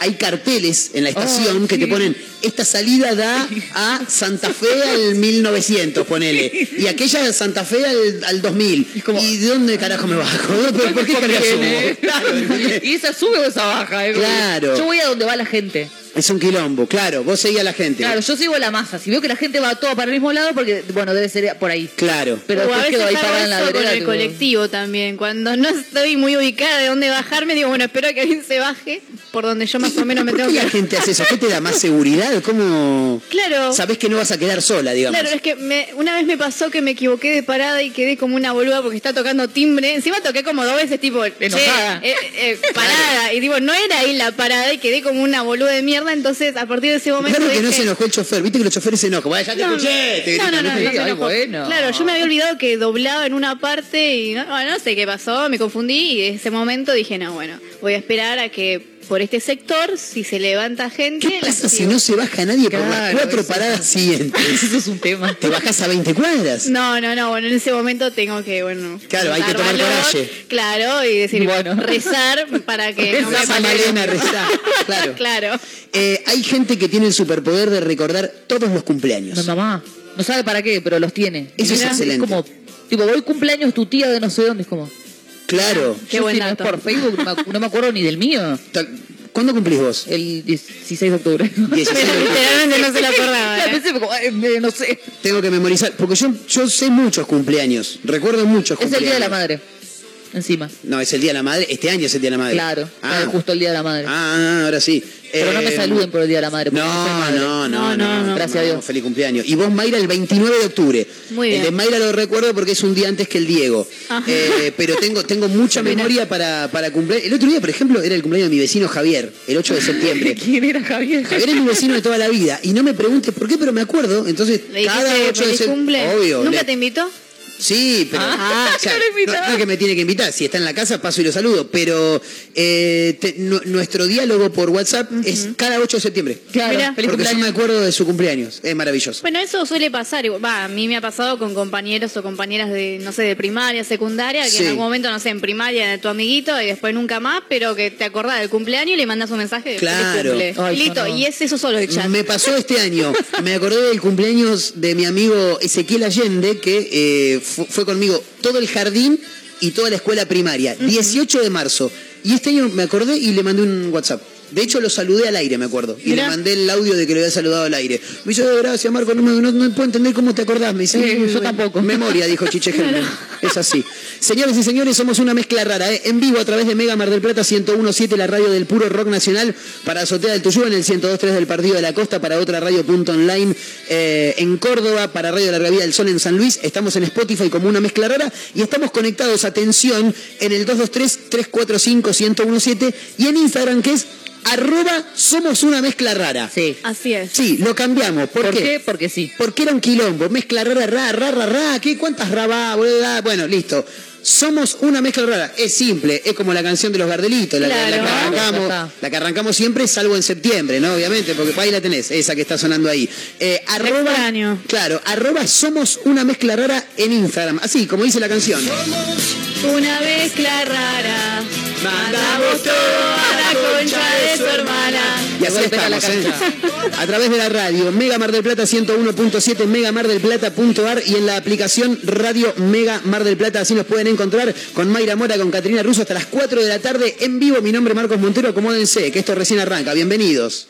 hay carteles en la estación Oh, que te ponen, esta salida da a Santa Fe al 1900, ponele. Y aquella Santa Fe al, al 2000. ¿Y de dónde carajo me bajo? ¿Pero ¿Por qué y esa sube o esa baja. ¿eh? Claro. Yo voy a donde va la gente. Es un quilombo, claro. Vos seguís a la gente. Claro, yo sigo la masa. Si veo que la gente va toda para el mismo lado, porque, bueno, debe ser por ahí. Claro. Pero o a después veces quedo ahí parada en la con el tipo, colectivo también. Cuando no estoy muy ubicada de dónde bajarme, digo, bueno, espero que alguien se baje. por donde yo más o menos me ¿Por tengo qué que... la gente hace eso? ¿Qué te da más seguridad? ¿Cómo Claro. sabés que no vas a quedar sola, digamos? Claro, es que me- una vez me pasó que me equivoqué de parada y quedé como una boluda porque está tocando timbre. Encima toqué como dos veces, tipo, Enojada. eh, eh, parada. Y digo, no era ahí la parada y quedé como una boluda de mierda. Entonces, a partir de ese momento. Claro que no se enojó el chofer. Viste que los choferes se enojan. Bueno, ya te No, escuché. Te no, no, no, no bueno. Claro, yo me había olvidado que doblaba en una parte y no, no sé qué pasó, me confundí y en ese momento dije, no, bueno, voy a esperar a que por este sector, si se levanta gente, ¿Qué la pasa si no se baja nadie por las cuatro eso- paradas siguientes? Eso es un tema. Te bajas a 20 cuadras. No, no, no, bueno, en ese momento tengo que, bueno... Claro, hay que tomar valor, coraje. Claro, y decir, Bueno. rezar para que no me pase- Malena, rezá. Claro. claro. Eh, hay gente que tiene el superpoder de recordar todos los cumpleaños. Mi mamá. No sabe para qué, pero los tiene. Eso es excelente. como, tipo, voy cumpleaños tu tía de no sé dónde. Es como, Claro. Qué yo buen si no es dato. por Facebook, no me acuerdo ni del mío. ¿Cuándo cumplís vos? El 16 de octubre. 16 de octubre. Literalmente no se lo acordaba. ¿eh? no sé. Tengo que memorizar, porque yo, yo sé muchos cumpleaños, recuerdo muchos Es el cumpleaños. día de la madre. Encima. No, es el Día de la Madre, este año es el Día de la Madre. Claro. Ah, es justo el día de la madre. ah, ahora sí. Pero no me Eh, saluden por el día de la madre. No, madre. no, no, No, no, no, no. Gracias a Dios. Feliz cumpleaños. Y vos, Mayra, el 29 de octubre. Muy El bien. de Mayra lo recuerdo porque es un día antes que el Diego. Eh, pero tengo, tengo mucha memoria para, para cumplir. El otro día, por ejemplo, era el cumpleaños de mi vecino Javier, el 8 de septiembre. ¿Quién era Javier? Javier es mi vecino de toda la vida. Y no me preguntes por qué, pero me acuerdo. Entonces, ¿Le cada dijiste 8 de septiembre. Obvio. ¿Nunca le- te invitó? Sí, pero Ah, o sea, no es que me tiene que invitar, si está en la casa paso y lo saludo, pero eh, te- nu- nuestro diálogo por WhatsApp es cada 8 de septiembre. Claro, Mirá. feliz porque yo me cumpleaños. acuerdo de su cumpleaños, es maravilloso. Bueno, eso suele pasar. igual- Va, a mí me ha pasado con compañeros o compañeras de, no sé, de primaria, secundaria, que Sí. en algún momento, no sé, en primaria de tu amiguito y después nunca más, pero que te acordás del cumpleaños y le mandas un mensaje de feliz Claro. cumple. Ay, Listo, no. y es eso solo el chat. Me pasó este año, me acordé del cumpleaños de mi amigo Ezequiel Allende, que eh, fu- fue conmigo todo el jardín y toda la escuela primaria, 18 de marzo. Y este año me acordé y le mandé un WhatsApp. De hecho, lo saludé al aire, me acuerdo. Y Mirá. le mandé el audio de que lo había saludado al aire. Me dice, "Eh, gracias, Marco, no, me- no- no puedo entender cómo te acordás. Me dice, yo "Eh, tampoco". Memoria, dijo Chiche Germán. Es así. Señores y señores, somos una mezcla rara, ¿eh? En vivo a través de Mega Mar del Plata 1017, la radio del puro rock nacional, para Azotea del Tuyú en el 1023 del Partido de la Costa, para otra radio punto online eh, en Córdoba, para Radio Larga Vida del Sol en San Luis. Estamos en Spotify como una mezcla rara y estamos conectados, atención, en el 223-345-1017 y en Instagram que es arroba somos una mezcla rara. Sí. Así es. Sí, lo cambiamos. ¿Por, ¿Por qué? Porque sí. porque era un quilombo, mezcla rara, ra, ra, ra, ra, ¿qué? ¿Cuántas? Ah, Bueno, listo. Somos una mezcla rara, es simple, es como la canción de los Gardelitos, la, la- la Claro. que arrancamos, la que arrancamos siempre, salvo en septiembre, ¿no? Obviamente, porque ahí la tenés, esa que está sonando ahí. Eh, arroba, extraño. claro, arroba somos una mezcla rara en Instagram, así como dice la canción. Una mezcla rara. Mandamos todo a la concha de su hermana. Y así vuelta a la estamos, ¿eh? A través de la radio, Mega Mar del Plata 101.7, megamardelplata.ar y en la aplicación Radio Mega Mar del Plata. Así nos pueden encontrar con Mayra Mora, con Caterina Russo hasta las 4 de la tarde en vivo. Mi nombre es Marcos Montero. Acomódense, que esto recién arranca. Bienvenidos.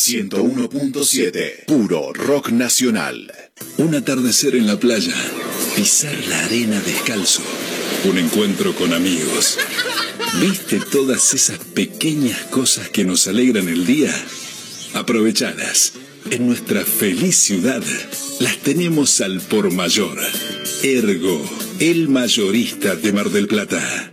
101.7. Puro rock nacional. Un atardecer en la playa. Pisar la arena descalzo. Un encuentro con amigos. ¿Viste todas esas pequeñas cosas que nos alegran el día? Aprovechalas. En nuestra feliz ciudad las tenemos al por mayor. Ergo, el mayorista de Mar del Plata.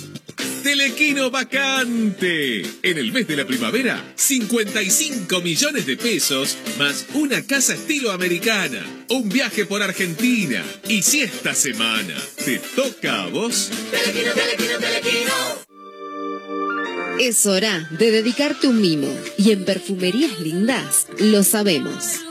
Telequino vacante. En el mes de la primavera, 55 millones de pesos más una casa estilo americana, un viaje por Argentina. Y si esta semana te toca a vos, Telequino, telequino, telequino. Es hora de dedicarte un mimo y en Perfumerías Lindas lo sabemos.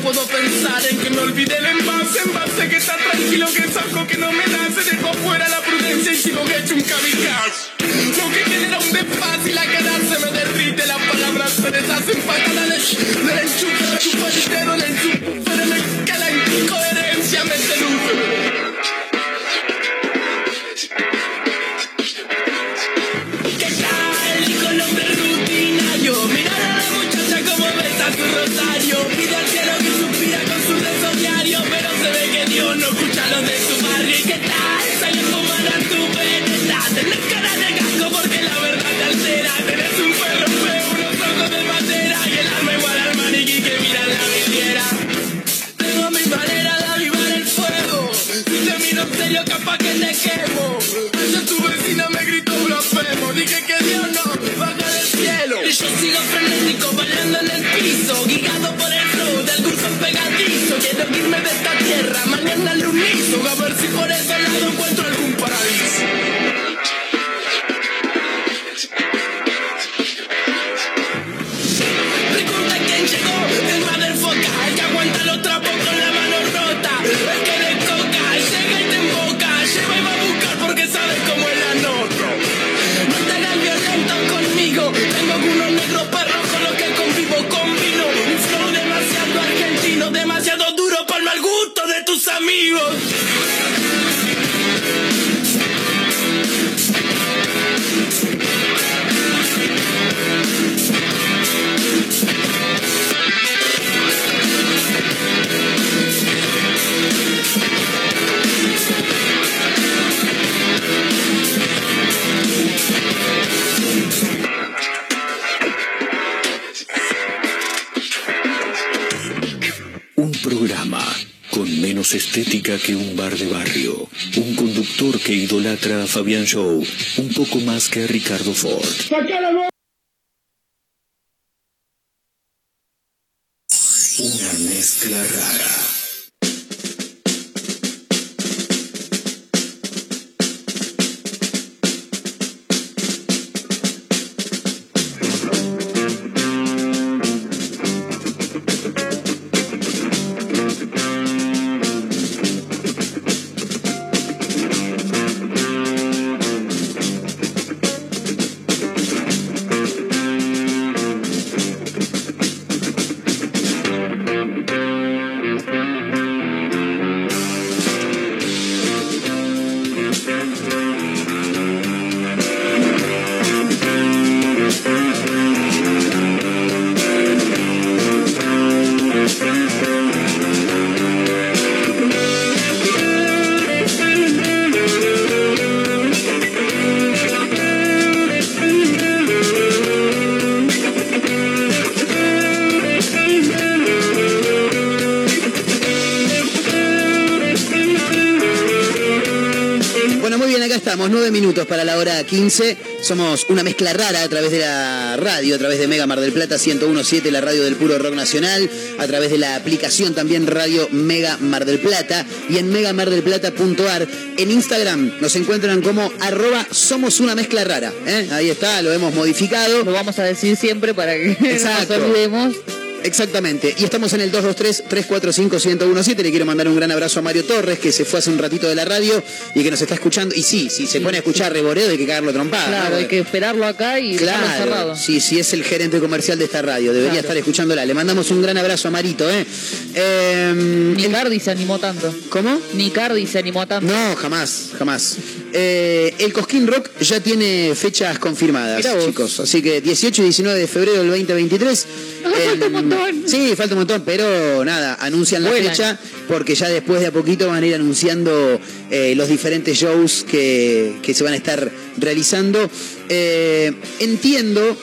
Puedo pensar en que me olvide el envase. Envase que está tranquilo, que saco que no me nace. Dejo fuera la prudencia y sigo hecho un kamikaze. Lo que genera un desfaz y la cara se me derrite. Las palabras se deshacen patada del del enchufe. Chupa el dedo enchufe. Dije que Dios no baja del cielo. Y yo sigo frenético bailando en el piso. Guiado por el flow del dulce pegadizo. Quiero irme de esta tierra, mañana al unizo. A ver si por ese lado encuentro algún estética que un bar de barrio. Un conductor que idolatra a Fabián Show un poco más que a Ricardo Ford. Estamos, nueve minutos para la hora 15. Somos una mezcla rara a través de la radio, a través de Mega Mar del Plata 1017, la radio del puro rock nacional, a través de la aplicación también Radio Mega Mar del Plata y en megamardelplata.ar. En Instagram nos encuentran como arroba somos una mezcla rara. ¿eh? Ahí está, lo hemos modificado. Lo vamos a decir siempre para que Exacto. no nos olvidemos. Exactamente. Y estamos en el 223-345-1017. Le quiero mandar un gran abrazo a Mario Torres, que se fue hace un ratito de la radio y que nos está escuchando. Y sí, si se pone a escuchar reboreo, hay que cagarlo trompada. Claro, ¿no? hay que esperarlo acá y Claro, encerrado. sí, sí, es el gerente comercial de esta radio. Debería Claro. estar escuchándola. Le mandamos un gran abrazo a Marito, ¿eh? Eh, Ni Cardi se animó tanto. ¿Cómo? Ni Cardi se animó tanto. No, jamás, jamás. Eh, el Cosquín Rock ya tiene fechas confirmadas, chicos. Así que 18 y 19 de febrero del 2023. falta un em, montón. Sí, falta un montón, pero nada, anuncian la fecha porque ya después de a poquito van a ir anunciando eh, los diferentes shows que, que se van a estar realizando. Eh, entiendo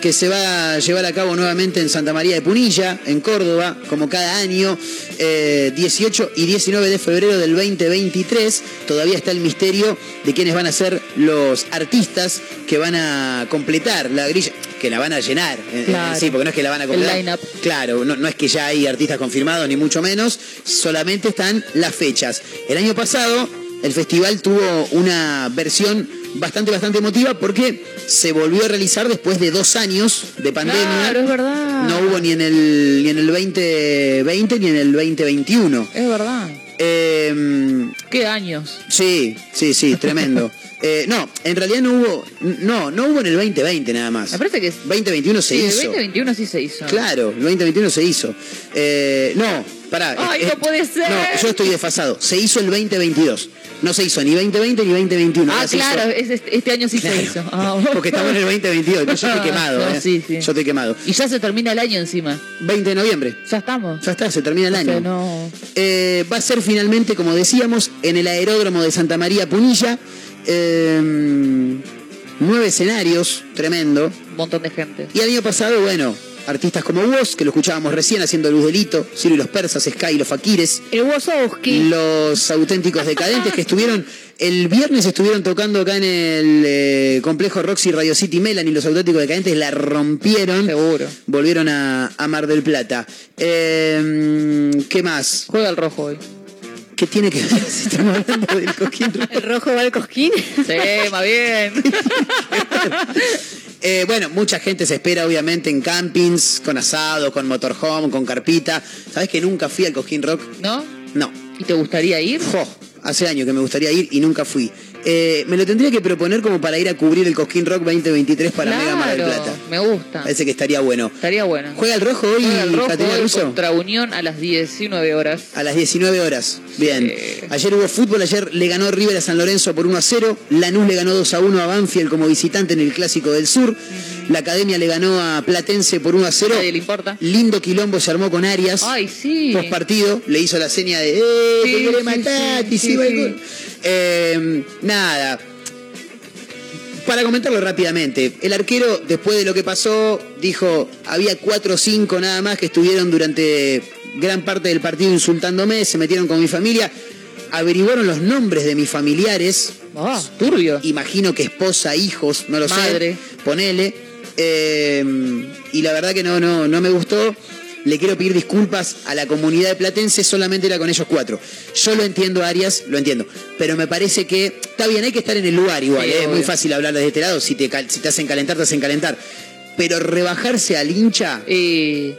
que se va a llevar a cabo nuevamente en Santa María de Punilla, en Córdoba, como cada año, eh, 18 y 19 de febrero del 2023. Todavía está el misterio de quiénes van a ser los artistas que van a completar la grilla, que la van a llenar. eh, Claro. Sí, porque no es que la van a line-up. Claro, no, no es que ya hay artistas confirmados, ni mucho menos, solamente están las fechas. El año pasado, el festival tuvo una versión bastante, bastante emotiva porque se volvió a realizar después de dos años de pandemia. Claro, es verdad. No hubo ni en el, ni en el 2020 ni en el 2021. Es verdad. Eh, ¿Qué años? sí, sí, sí, tremendo. Eh, no, en realidad no hubo, no, no hubo en el 2020 nada más. Me parece que es. 2021 se Sí, el hizo. 2021 sí se hizo. Claro, el 2021 se hizo. Eh, no, pará. Ay, no puede ser. No, yo estoy desfasado. Se hizo el 2022. No se hizo ni 2020 ni 2021. Ah, hizo- claro, es este, este año sí Claro. se hizo. Ah, Porque estamos en el 2022. Yo estoy quemado. No, eh. sí, sí. Yo estoy quemado. Y ya se termina el año encima. 20 de noviembre. Ya estamos. Ya está, se termina el O sea, año. no. Eh, va a ser finalmente, como decíamos, en el aeródromo de Santa María Punilla. Eh, nueve escenarios, tremendo. Un montón de gente. Y el año pasado, bueno, artistas como vos, que lo escuchábamos recién haciendo Luz Delito, Ciro y los Persas, Sky y los Faquires. El Wozowski. Los auténticos decadentes que estuvieron, el viernes estuvieron tocando acá en el eh, complejo Roxy Radio City Melanie, los auténticos decadentes la rompieron. Seguro. Volvieron a, a Mar del Plata. Eh, ¿Qué más? Juega el rojo hoy. ¿Qué tiene que ver si estamos hablando del coquín rojo? ¿El rojo va al cosquín? Sí, más bien. Eh, bueno, mucha gente se espera obviamente en campings, con asado, con motorhome, con carpita. ¿Sabes que nunca fui al Coquín Rock? ¿No? No. ¿Y te gustaría ir? Jo, hace años que me gustaría ir y nunca fui. Eh, me lo tendría que proponer como para ir a cubrir el Cosquín Rock 2023 para Mega Mar del Plata. Me gusta. Parece que estaría bueno. Estaría bueno. ¿Juega el rojo hoy, Juega el rojo Caterina hoy Russo? contra Unión a las 19 horas. A las 19 horas. Bien. Ayer hubo fútbol, ayer le ganó River a San Lorenzo por 1 a 0. Lanús le ganó 2 a 1 a Banfield como visitante en el Clásico del Sur. La Academia le ganó a Platense por 1 a 0. Nadie le importa. Lindo quilombo se armó con Arias. Ay, sí. Post partido le hizo la seña de ¡Eh! Sí, ¡Que sí, sí, gol. Eh, nada. Para comentarlo rápidamente, el arquero, después de lo que pasó, dijo, había cuatro o cinco nada más que estuvieron durante gran parte del partido insultándome, se metieron con mi familia, averiguaron los nombres de mis familiares, Ah, turbio. imagino que esposa, hijos, no lo Madre. sé, ponele, eh, y la verdad que no, no, no me gustó. Le quiero pedir disculpas a la comunidad de Platense, solamente era con ellos cuatro. Yo lo entiendo, Arias, lo entiendo. Pero me parece que está bien, hay que estar en el lugar igual. Sí, ¿eh? es muy fácil hablar desde este lado. Si te, si te hacen calentar, te hacen calentar. Pero rebajarse al hincha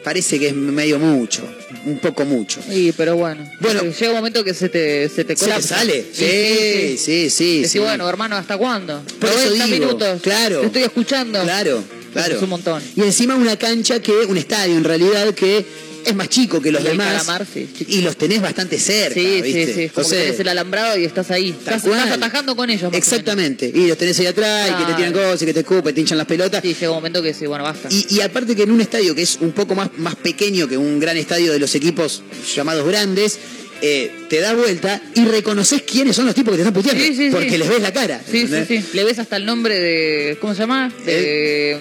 parece que es medio mucho. Un poco mucho. Sí, pero bueno. Bueno. llega un momento que se te, se te ¿Se te colapsa. sale? Sí, sí, sí. Decís, sí. bueno, hermano, ¿hasta cuándo? Por eso 90 digo, minutos. claro. Te estoy escuchando. Claro, claro. Es un montón. Y encima una cancha que, un estadio en realidad que es más chico que los Y demás. calamar, sí, y los tenés bastante cerca, Sí, ¿viste? sí, sí. Como que tenés el alambrado y estás ahí. Estás, atajando con ellos. más Exactamente. Y los tenés ahí atrás, y que te tiran cosas, y que te escupen, te hinchan las pelotas. Sí, llega un momento que sí, bueno, basta. Y, y aparte que en un estadio que es un poco más, más pequeño que un gran estadio de los equipos llamados grandes, eh, te das vuelta y reconoces quiénes son los tipos que te están puteando. Sí, sí, porque les ves la cara. Sí, sí, sí. Le ves hasta el nombre de. ¿Cómo se llama? De.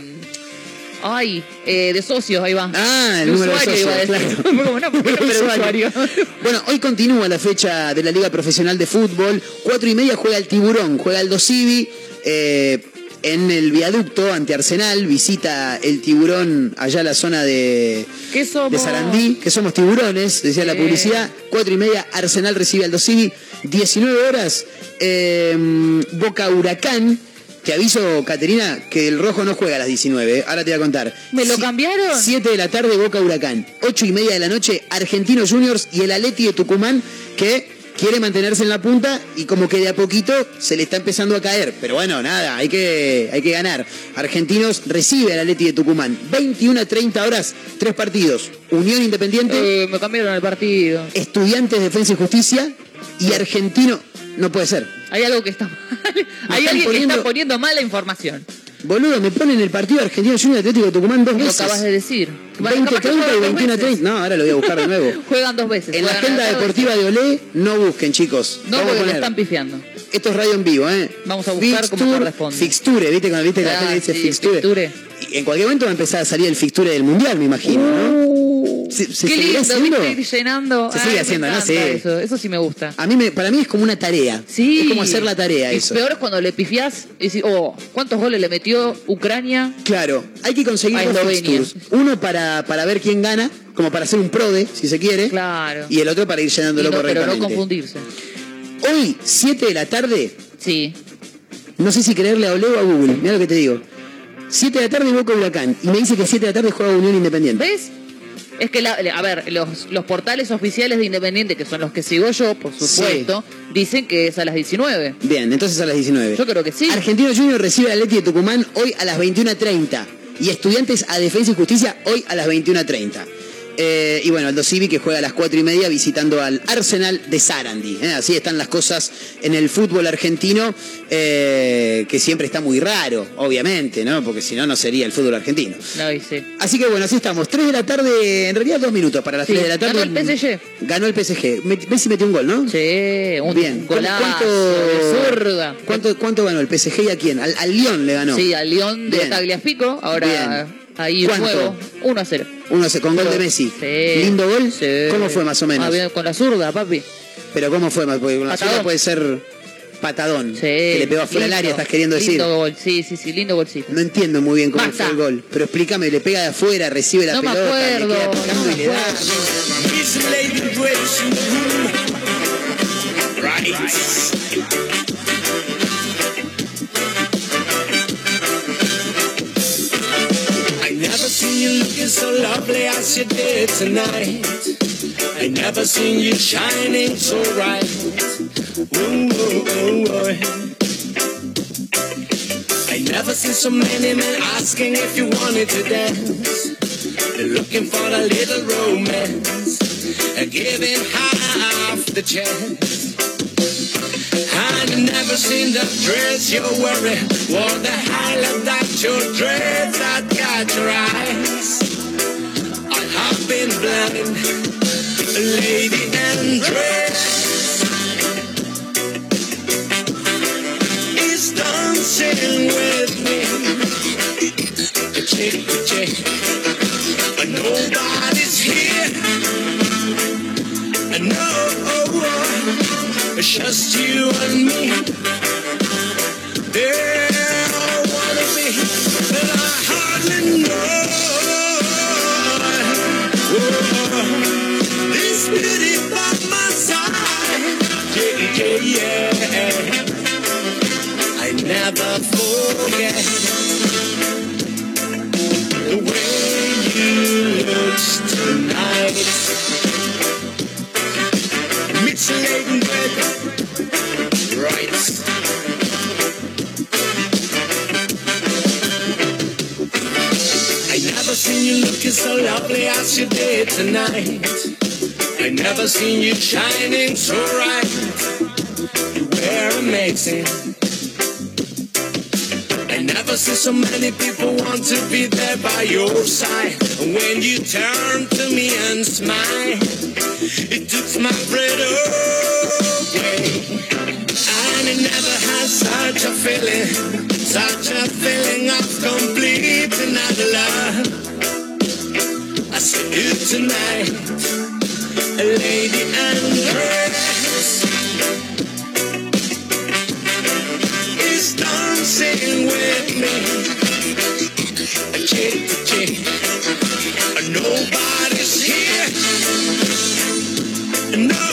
Ay, eh, de socios, ahí va. Ah, el De número de usuario, socios, iba a decir. claro. Como no, porque no, pero usuario. Bueno, hoy continúa la fecha de la Liga Profesional de Fútbol. Cuatro y media juega el Tiburón, juega el Dosivi. eh, en el viaducto ante Arsenal, visita el tiburón allá a la zona de, de Sarandí, que somos tiburones, decía la publicidad. Cuatro y media, Arsenal recibe al Dosivi. 19 horas, eh, Boca Huracán. Te aviso, Caterina, que el rojo no juega a las 19. eh. Ahora te voy a contar. ¿Me lo cambiaron? 7 de la tarde, Boca Huracán. 8 y media de la noche, Argentinos Juniors y el Aleti de Tucumán, que quiere mantenerse en la punta y como que de a poquito se le está empezando a caer. Pero bueno, nada, hay que, hay que ganar. Argentinos recibe al Aleti de Tucumán. 21 a 30 horas, tres partidos. Unión Independiente, Eh, me cambiaron el partido. Estudiantes Defensa y Justicia y Argentino. No puede ser. Hay algo que está mal. Hay alguien que está poniendo mala información. Boludo, me ponen el partido Argentino Junior Atlético de Tucumán dos Lo veces. acabas de decir. 20 Capaz que 30 y juegan dos 21 veces. 30. No, ahora lo voy a buscar de nuevo. Juegan dos veces. En la agenda deportiva de Olé, no busquen, chicos. No, Vamos porque poner. están pifiando. Esto es radio en vivo, ¿eh? Vamos a buscar como Fixture- corresponde. Fixture, ¿viste? Cuando viste que la Ah, gente dice sí, fixture. fixture. Y en cualquier momento va a empezar a salir el fixture del mundial, me imagino, ¿no? ¿Se, se Qué seguirá lindo, haciendo? viste, llenando. Se Ay, sigue me haciendo, ¿no? encanta Sí. Eso, eso sí me gusta. A mí me, para mí es como una tarea. Sí. Es como hacer la tarea Y eso. peor es cuando le pifiás y decís, oh, ¿cuántos goles le metió Ucrania? Claro, hay que conseguir A dos Eslovenia. fixtures. Uno para, para ver quién gana, como para hacer un prode, si se quiere. Claro. Y el otro para ir Y llenándolo no- pero no correctamente. confundirse. Hoy, 7 de la tarde, Sí. no sé si creerle a Ole o a Google, mira lo que te digo. 7 de la tarde Boca Huracán. Y me dice que 7 de la tarde juega Unión Independiente. ¿Ves? Es que, la- a ver, los, los portales oficiales de Independiente, que son los que sigo yo, por supuesto, dicen que es a las 19. Bien, entonces a las 19. Yo creo que sí. Argentino Junior recibe al Atleti de Tucumán hoy a las 21.30. Y Estudiantes a Defensa y Justicia hoy a las 21.30. Eh, y bueno, Aldo Civi que juega a las 4 y media visitando al Arsenal de Sarandí. ¿eh? Así están las cosas en el fútbol argentino, eh, que siempre está muy raro, obviamente, ¿no? Porque si no, no sería el fútbol argentino. No, y sí. Así que bueno, así estamos. 3 de la tarde, en realidad dos minutos para las Sí, 3 de la tarde. ganó el PSG. Ganó el PSG. Messi metió un gol, ¿no? Sí, un Bien. golazo. ¿Cuánto, cuánto ganó el PSG y a quién? Al, al Lyon le ganó. Sí, al León de. Tagliafico. Ahora Bien. Ahí ¿Cuánto? nuevo, 1 a 0. Uno se con gol de Messi. Sí. ¿Lindo gol? Sí. ¿Cómo fue más o menos? Ah, bien, con la zurda, papi. Pero ¿cómo fue? Porque con la Patadón. zurda puede ser patadón. Sí. Que le pegó afuera del área, estás queriendo decir. Lindo gol, sí, sí, sí, lindo golcito. No entiendo muy bien cómo Basta. fue el gol. Pero explícame, le pega de afuera, recibe la No me pelota, le acuerdo, queda picando no y me le da. Miss seen you looking so lovely as you did tonight. I never seen you shining so bright. Ooh, ooh, ooh. I never seen so many men asking if you wanted to dance. They're looking for a little romance, giving half the chance. Never seen the dress you're wearing, or the highlight that your dress that got your eyes. I have been blind, lady and dress. Is dancing with me, chick, chick, nobody's it's just you and me. There you looking so lovely as you did tonight. I never seen you shining so bright. You were amazing. I never see so many people want to be there by your side. When you turn to me and smile, it took my breath away. And it never had such a feeling, such a feeling of complete another love. You tonight, a lady undressed. is dancing with me. Chick to chick, nobody's here. No,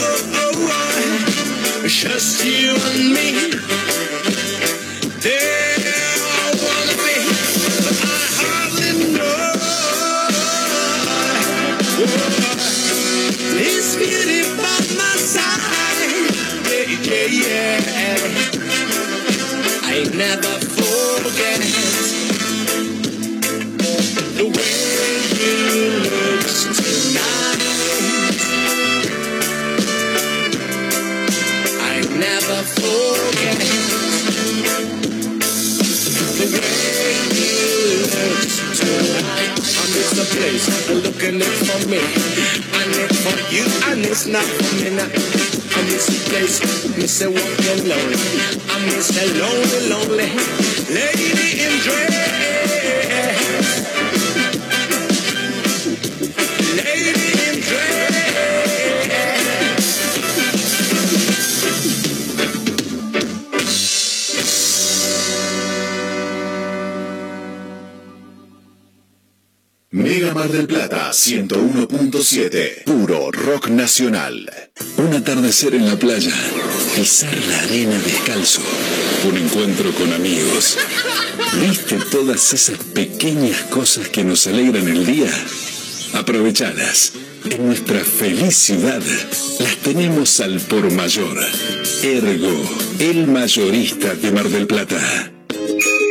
just you and me. And it's not for me. I miss the place, miss the walking lonely. I miss the lonely, lonely lady in dress. Mar del Plata 101.7. Puro rock nacional. Un atardecer en la playa. Pisar la arena descalzo. Un encuentro con amigos. ¿Viste todas esas pequeñas cosas que nos alegran el día? Aprovechalas. En nuestra feliz ciudad las tenemos al por mayor. Ergo, el mayorista de Mar del Plata.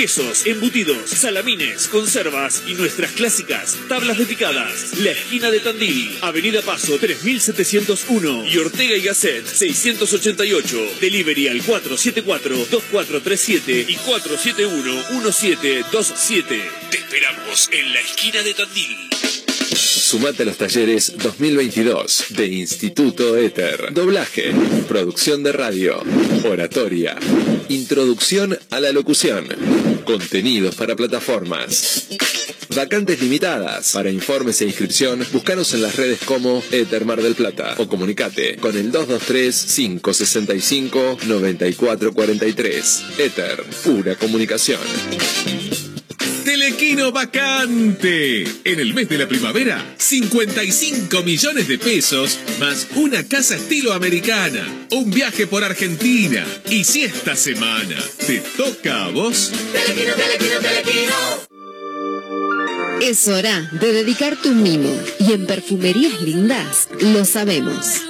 Quesos, embutidos, salamines, conservas y nuestras clásicas tablas de picadas. La esquina de Tandil, Avenida Paso 3701 y Ortega y Gasset 688. Delivery al 474-2437 y 471-1727. Te esperamos en la esquina de Tandil. Sumate a los talleres 2022 de Instituto Éter. Doblaje, producción de radio, oratoria, introducción a la locución, contenidos para plataformas. Vacantes limitadas. Para informes e inscripción, búscanos en las redes como Éter Mar del Plata o comunicate con el 223-565-9443. Éter, pura comunicación. Telequino vacante. En el mes de la primavera, 55 millones de pesos más una casa estilo americana, un viaje por Argentina. Y si esta semana te toca a vos, Telequino, telequino, telequino. Es hora de dedicar tu mimo y en perfumerías lindas lo sabemos.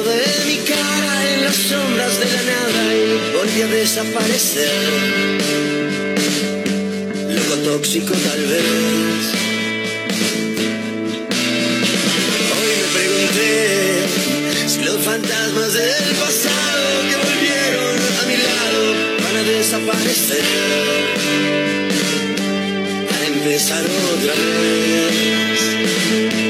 De mi cara en las sombras de la nada y volví a desaparecer. Loco tóxico tal vez. Hoy me pregunté si los fantasmas del pasado que volvieron a mi lado van a desaparecer. Para empezar otra vez.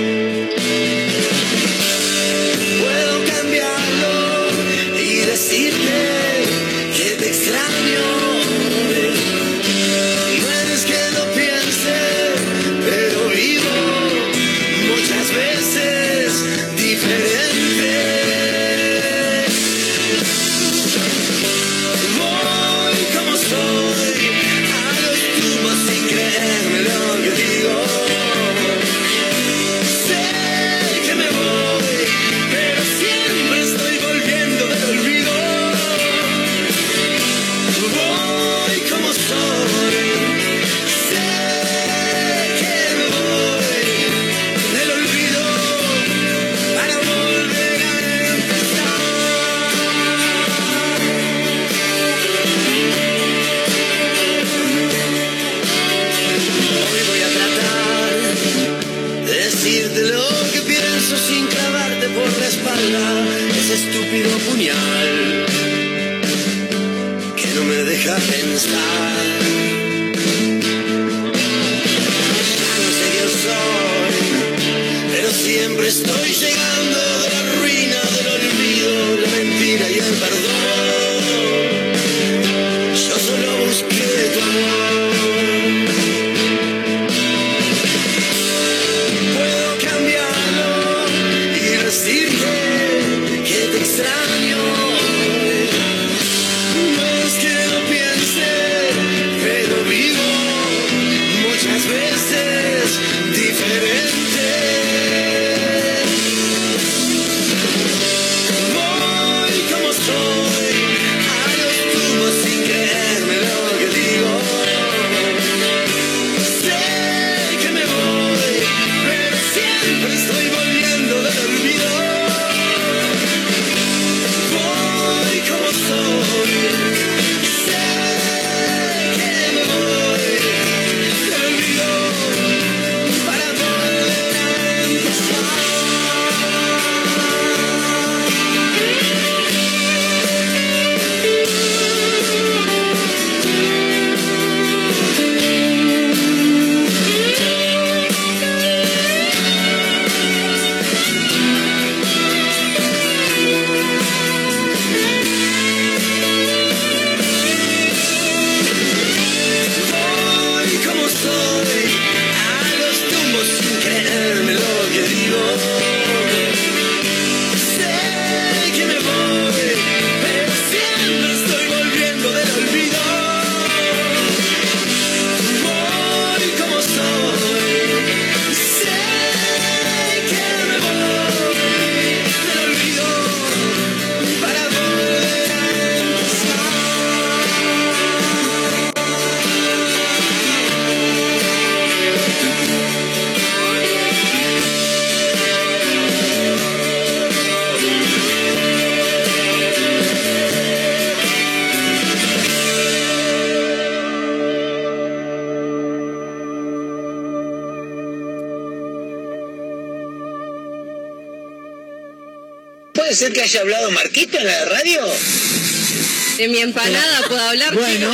De mi empanada puedo hablar. Bueno.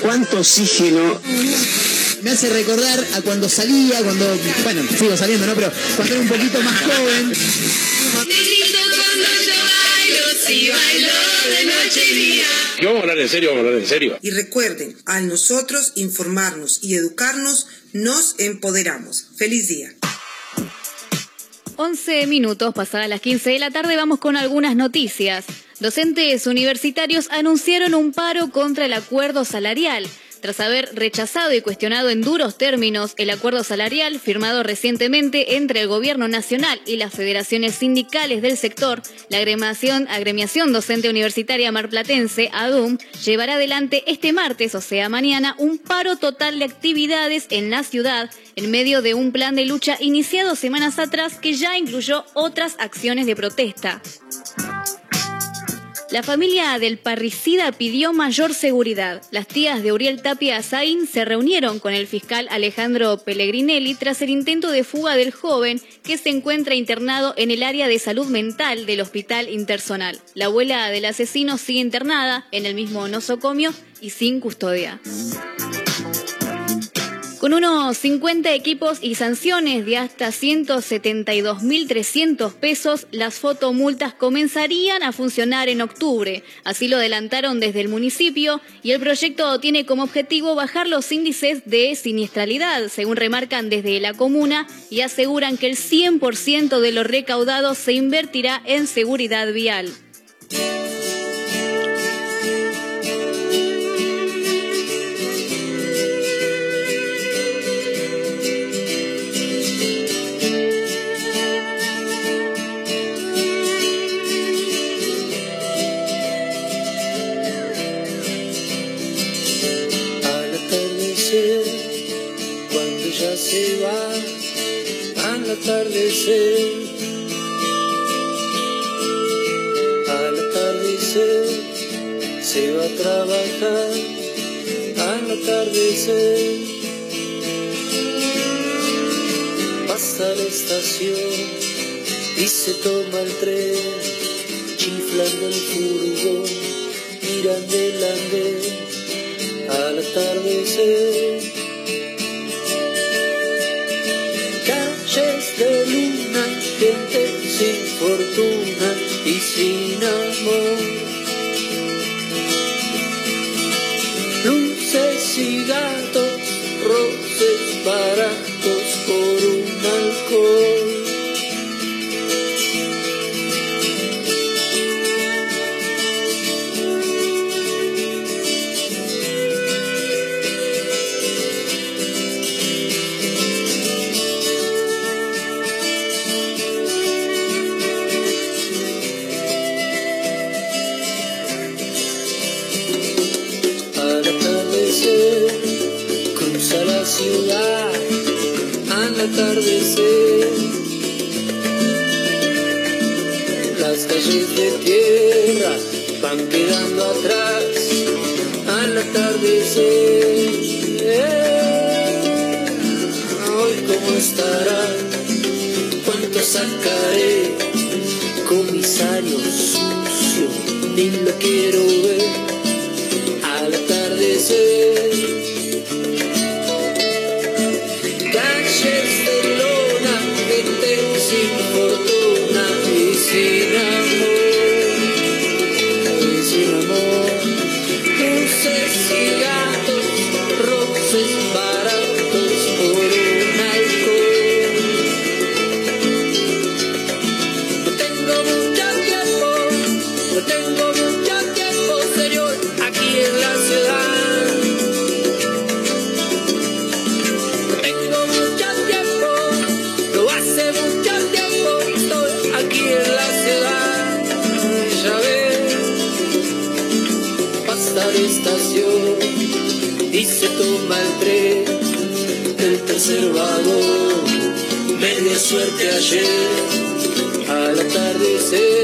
¿Cuánto oxígeno? Me hace recordar a cuando salía, cuando, bueno, sigo saliendo, ¿no? Pero cuando era un poquito más joven. Si bailo de noche y día. Y vamos a hablar en serio, vamos a hablar en serio. Y recuerden, al nosotros informarnos y educarnos, nos empoderamos. Feliz día. 11 minutos pasadas las 15 de la tarde vamos con algunas noticias. Docentes universitarios anunciaron un paro contra el acuerdo salarial. Tras haber rechazado y cuestionado en duros términos el acuerdo salarial firmado recientemente entre el Gobierno Nacional y las federaciones sindicales del sector, la agremiación, agremiación docente universitaria marplatense, ADUM, llevará adelante este martes, o sea mañana, un paro total de actividades en la ciudad en medio de un plan de lucha iniciado semanas atrás que ya incluyó otras acciones de protesta. La familia del parricida pidió mayor seguridad. Las tías de Uriel Tapia Azaín se reunieron con el fiscal Alejandro Pellegrinelli tras el intento de fuga del joven que se encuentra internado en el área de salud mental del Hospital Intersonal. La abuela del asesino sigue internada en el mismo nosocomio y sin custodia. Con unos 50 equipos y sanciones de hasta 172.300 pesos, las fotomultas comenzarían a funcionar en octubre. Así lo adelantaron desde el municipio y el proyecto tiene como objetivo bajar los índices de siniestralidad, según remarcan desde la comuna, y aseguran que el 100% de lo recaudado se invertirá en seguridad vial. Al atardecer, se va a trabajar, al atardecer, pasa la estación y se toma el tren, chiflando el furgón, mirando el andén al atardecer. see no more. Atardecer. Las calles de tierra van quedando atrás al atardecer. Hoy cómo estará, cuánto sacaré, comisario sucio, ni lo quiero ver ayer al atardecer.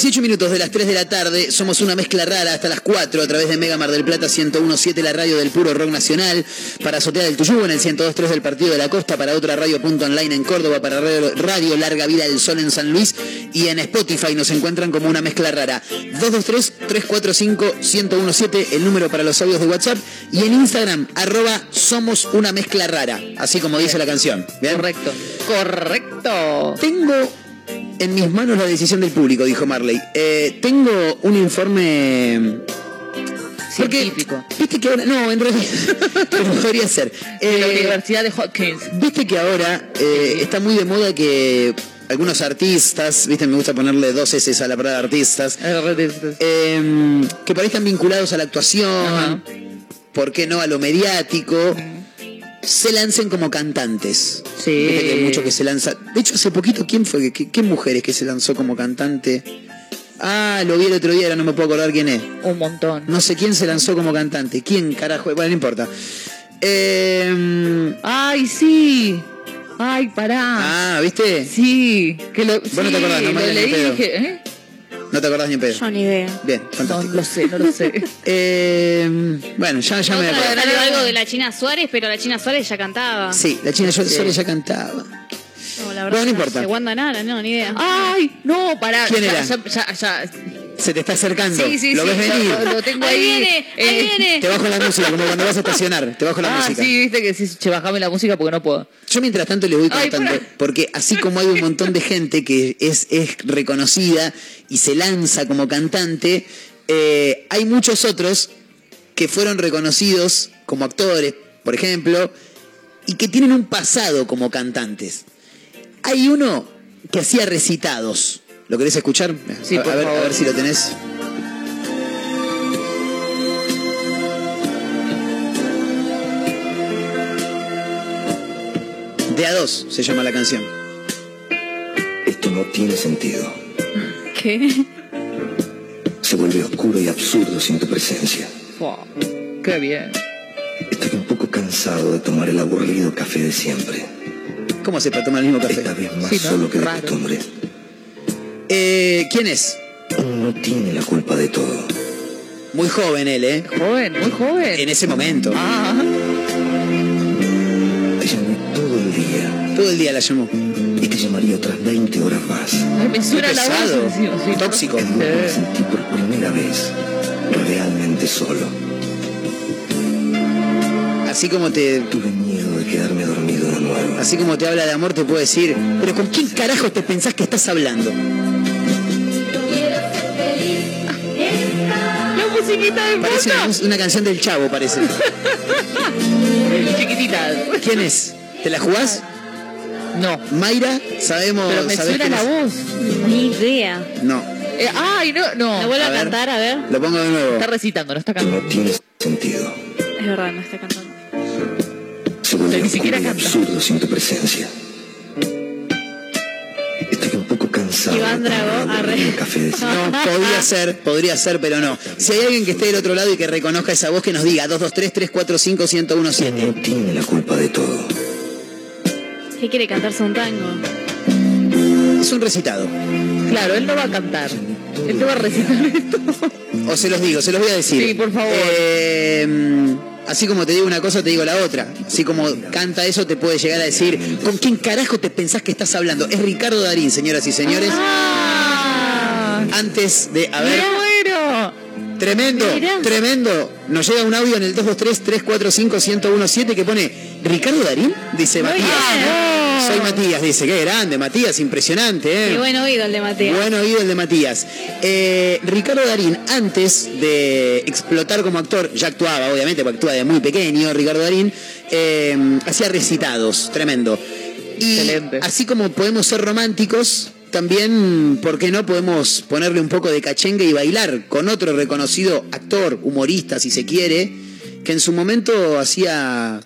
18 minutos de las 3 de la tarde, somos una mezcla rara hasta las 4 a través de Mega Mar del Plata 1017, la radio del puro rock nacional, para Azotea del Tuyú en el 102.3 del Partido de la Costa, para otra radio punto online en Córdoba, para radio, radio Larga Vida del Sol en San Luis y en Spotify nos encuentran como una mezcla rara. 223-345-1017, el número para los audios de WhatsApp y en Instagram, arroba somos una mezcla rara, así como dice la canción. ¿bien? Correcto. Correcto. Tengo en mis manos la decisión del público, dijo Marley. Eh, tengo un informe. Científico. Viste que ahora. No, en realidad. podría ser. De la Eh, Universidad de Hopkins. Viste que ahora eh, está muy de moda que algunos artistas, viste, me gusta ponerle dos S a la palabra artistas, eh, que por ahí están vinculados a la actuación, ¿por qué no a lo mediático? Se lancen como cantantes. Sí. Que hay mucho que se lanza. De hecho, hace poquito, ¿quién fue? ¿Qué, qué mujeres que se lanzó como cantante? Ah, lo vi el otro día, ahora no me puedo acordar quién es. Un montón. No sé quién se lanzó como cantante. ¿Quién, carajo? Bueno, no importa. Eh, Ay, sí. Ay, pará. ah, ¿viste? Sí. Que lo, Vos no te acordás, no, lo leí y pedo. dije, ¿eh? No te acordás ni en pedo. Yo ni idea. Bien, No fantástico. lo sé, no lo sé. Eh, bueno, ya, ya me acuerdo. algo de la China Suárez, pero la China Suárez ya cantaba. Sí, la China Suárez ya cantaba. No, la verdad. no importa. De Wanda Nara, no, ni idea. Ay, no, pará. ¿Quién era? Ya, ya, ya. Se te está acercando. Sí, sí, ¿Lo sí. ves venir? Lo, lo tengo Ahí ahí. viene, ahí eh, viene. Te bajo la música, como cuando vas a estacionar. Te bajo la Ah, música. sí, viste que sí, che, bajame la música porque no puedo. Yo mientras tanto le voy contando, porque así como hay un montón de gente que es, es reconocida y se lanza como cantante, eh, hay muchos otros que fueron reconocidos como actores, por ejemplo, y que tienen un pasado como cantantes. Hay uno que hacía recitados. ¿Lo querés escuchar? Sí, a, por a ver, a favor. ver si lo tenés. De a dos se llama la canción. Esto no tiene sentido. ¿Qué? Se vuelve oscuro y absurdo sin tu presencia. Fua, Qué bien. Estoy un poco cansado de tomar el aburrido café de siempre. ¿Cómo se para tomar el mismo café? Esta vez más Sí, ¿no? solo que de Raro. costumbre. Eh, ¿Quién es? Uno no tiene la culpa de todo. Muy joven él, ¿eh? Joven, muy joven. En ese momento. Ah, Te llamé todo el día Todo el día la llamó. y te llamaría otras 20 horas más. ay, me suena la pesado. voz. sí, Tóxico. Que me sentí por primera vez realmente solo. Así como te, Tuve miedo así como te habla de amor, te puedo decir, pero ¿con quién carajo te pensás que estás hablando? La musiquita de Parece una, canción del Chavo, parece. Chiquitita. ¿Quién es? ¿Te la jugás? No. Mayra, sabemos. Pero me ¿sabés suena la voz. Ni idea. No. Eh, ay, no, no. ¿Me vuelve A a, ver. cantar? A ver. Lo pongo de nuevo. Está recitando, no está cantando. No tiene sentido. Es verdad, no está cantando. Ni oscuro siquiera y canta. absurdo sin tu presencia. Estoy un poco cansado Iván Drago, arre. No, podría ser, podría ser, pero no. Si hay alguien que esté del otro lado y que reconozca esa voz, que nos diga 223-345-1017. No tiene la culpa de todo. ¿Qué quiere cantarse un tango? Es un recitado. Claro, él no va a cantar. Él te va a recitar esto. O se los digo, se los voy a decir. Sí, por favor. Eh, así como te digo una cosa, te digo la otra. Así como canta eso, te puede llegar a decir, ¿con quién carajo te pensás que estás hablando? Es Ricardo Darín, señoras y señores. Ah, Antes de, a ver, ¡Me muero! tremendo, Mirá. tremendo. Nos llega un audio en el 223-345-1017 que pone, ¿Ricardo Darín? Dice Matías. Soy Matías, dice, qué grande, Matías, impresionante, ¿eh? Qué buen oído el de Mateo. Buen oído el de Matías. Eh, Ricardo Darín, antes de explotar como actor, ya actuaba, obviamente, porque actúa de muy pequeño, Ricardo Darín, eh, hacía recitados, tremendo. Y Excelente. así como podemos ser románticos, también, ¿por qué no podemos ponerle un poco de cachengue y bailar con otro reconocido actor, humorista, si se quiere, que en su momento hacía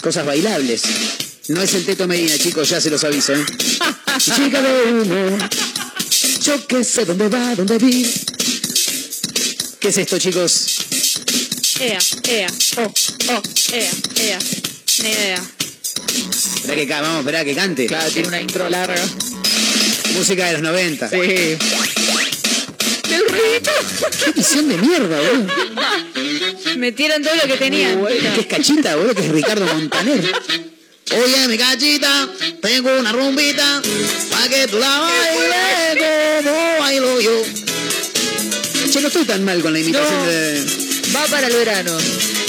cosas bailables? No es el Teto Medina, chicos, ya se los aviso, ¿eh? Chica de humo, yo que sé dónde va, dónde vi. ¿Qué es esto, chicos? Ea, ea, oh, oh, ea, ea. Ni idea. Esperá que, vamos, esperá que cante. Claro, tiene una intro larga. Música de los 90. Sí. ¡El ruidito! Qué edición de mierda, boludo. Metieron todo lo que tenían. ¿Qué es cachita, boludo? Que es Ricardo Montaner. Oye, mi cachita, tengo una rumbita, pa' que tú la bailes como bailo yo. Che, no estoy tan mal con la imitación No. de... Va para el verano.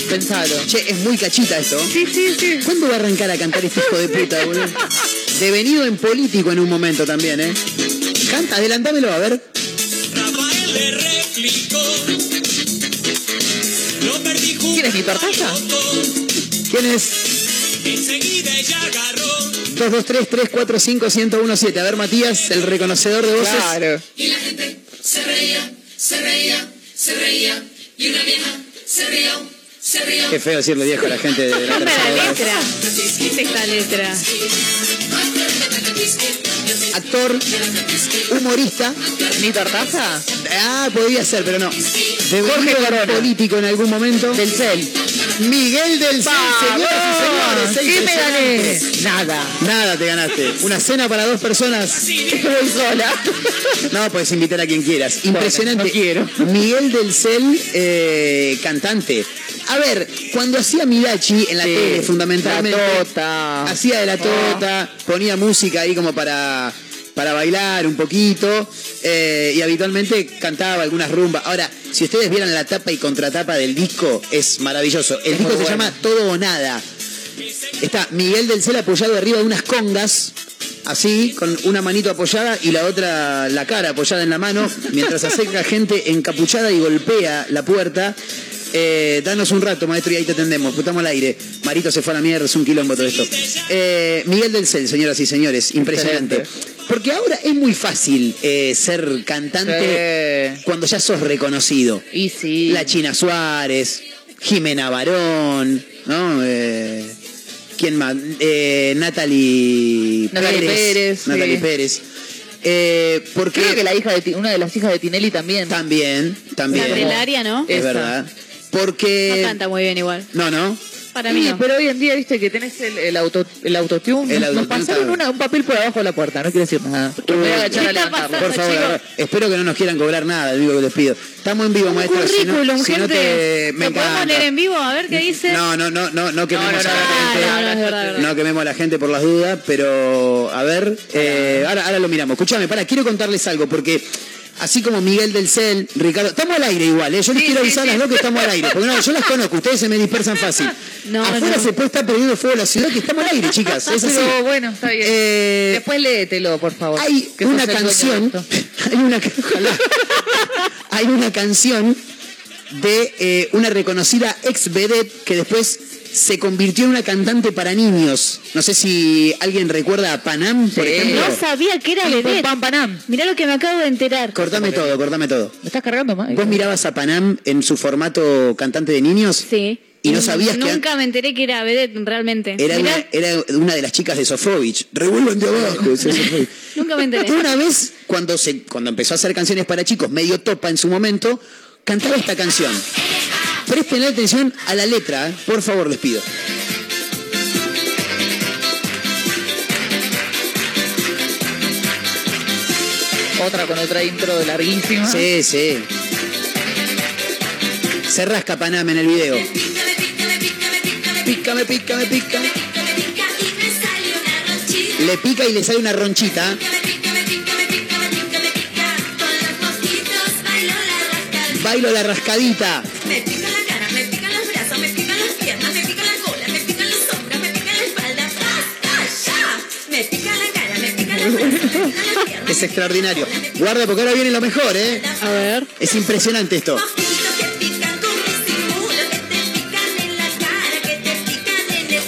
Pensalo. Che, es muy cachita esto. Sí, sí, sí. ¿Cuándo va a arrancar a cantar este hijo de puta, boludo? Devenido en político en un momento también, ¿eh? Canta, adelantámelo, a ver. Rafael le replicó. Lo perdí ¿Quién es mi tortaza? ¿Quién es? Enseguida ella agarró. 223-345-1017. A ver, Matías, el reconocedor de voces. Claro. Y la gente se reía, se reía, se reía. Y una vieja se rió, se rió. Qué feo decirle viejo a la gente de la Canta tercera la edad. letra. ¿Qué es esta letra? Actor, humorista. ¿Mi tortaza? Ah, podría ser, pero no. Devenido Jorge político en algún momento. Del CEL. Miguel del Cel, señoras y señores. Nada. Nada te ganaste. Una cena para dos personas. Voy sola. No, puedes invitar a quien quieras. Impresionante. no quiero. Miguel del Cel, eh, cantante. A ver, cuando hacía Midachi en la Sí, tele, fundamentalmente. la tota. Hacía de la tota, ponía música ahí como para, para bailar un poquito. eh, y habitualmente cantaba algunas rumbas. Ahora, si ustedes vieran la tapa y contratapa del disco, es maravilloso. El disco se bueno. llama Todo o Nada. Está Miguel del Cel apoyado arriba de unas congas, así, con una manito apoyada y la otra, la cara apoyada en la mano, mientras acerca gente encapuchada y golpea la puerta. Eh, danos un rato, maestro, y ahí te atendemos. Estamos al aire. Marito se fue a la mierda, es un quilombo todo esto. Eh, Miguel del Cel, señoras y señores, impresionante. Porque ahora es muy fácil eh, ser cantante cuando ya sos reconocido. Y sí. La China Suárez, Jimena Barón, ¿no? Eh, ¿Quién más? Eh, Natalie, Natalie Pérez, Natalie sí. Pérez. Eh, porque Creo que la hija de una de las hijas de Tinelli también. También, también. Candelaria, ¿no? Es Esa. verdad. No Porque. canta muy bien igual. No, no. Para mí Sí, no. pero hoy en día, viste que tenés el, el, auto, el autotune. El Nos pasaron una- un papel por abajo de la puerta, no quiero decir nada. Me voy a agachar a levantarlo. Por favor, espero que no nos quieran cobrar nada, digo que les pido. Estamos en vivo, Un maestro. Si no, currículum, si no gente. te. Me ¿Lo podemos leer en vivo? A ver qué dice. No, no, no, no, no quememos No, no, a la no, gente. no, no, es verdad. No quememos a la gente por las dudas, pero a ver, eh, ahora, ahora lo miramos. Escúchame, para, quiero contarles algo, porque así como Miguel del Cel, Ricardo, estamos al aire igual, ¿eh? yo les Sí, quiero sí, avisar a las sí. dos que estamos al aire, porque no, yo las conozco, ustedes se me dispersan fácil. No, Afuera no. se puede estar perdiendo fuego la ciudad, que estamos al aire, chicas, es así. Pero bueno, está bien. Eh, Después léetelo, por favor. hay una canción, hay una, ojalá. hay una canción de eh, una reconocida ex vedette que después se convirtió en una cantante para niños. No sé si alguien recuerda a Panam, por Sí. ejemplo. No sabía que era vedette. pam, panam. Mirá lo que me acabo de enterar. Cortame todo, cortame todo. ¿Me estás cargando más? ¿Vos mirabas a Panam en su formato cantante de niños? Sí. Y no sabías que Nunca me enteré que era vedette realmente. era una, era una de las chicas de Sofovich. Revuelvan de abajo. Nunca me enteré. Una vez, cuando, se, cuando empezó a hacer canciones para chicos, medio topa en su momento, cantaba esta canción. Presten atención a la letra, ¿eh? por favor, les pido. Otra con otra intro larguísima. Sí, sí. Se rasca Panam en el video. Pícame, pícame, pica. Le pica y le sale una ronchita. Bailo la rascadita. Es extraordinario. Guarda porque ahora viene lo mejor, ¿eh? A ver. Es impresionante esto.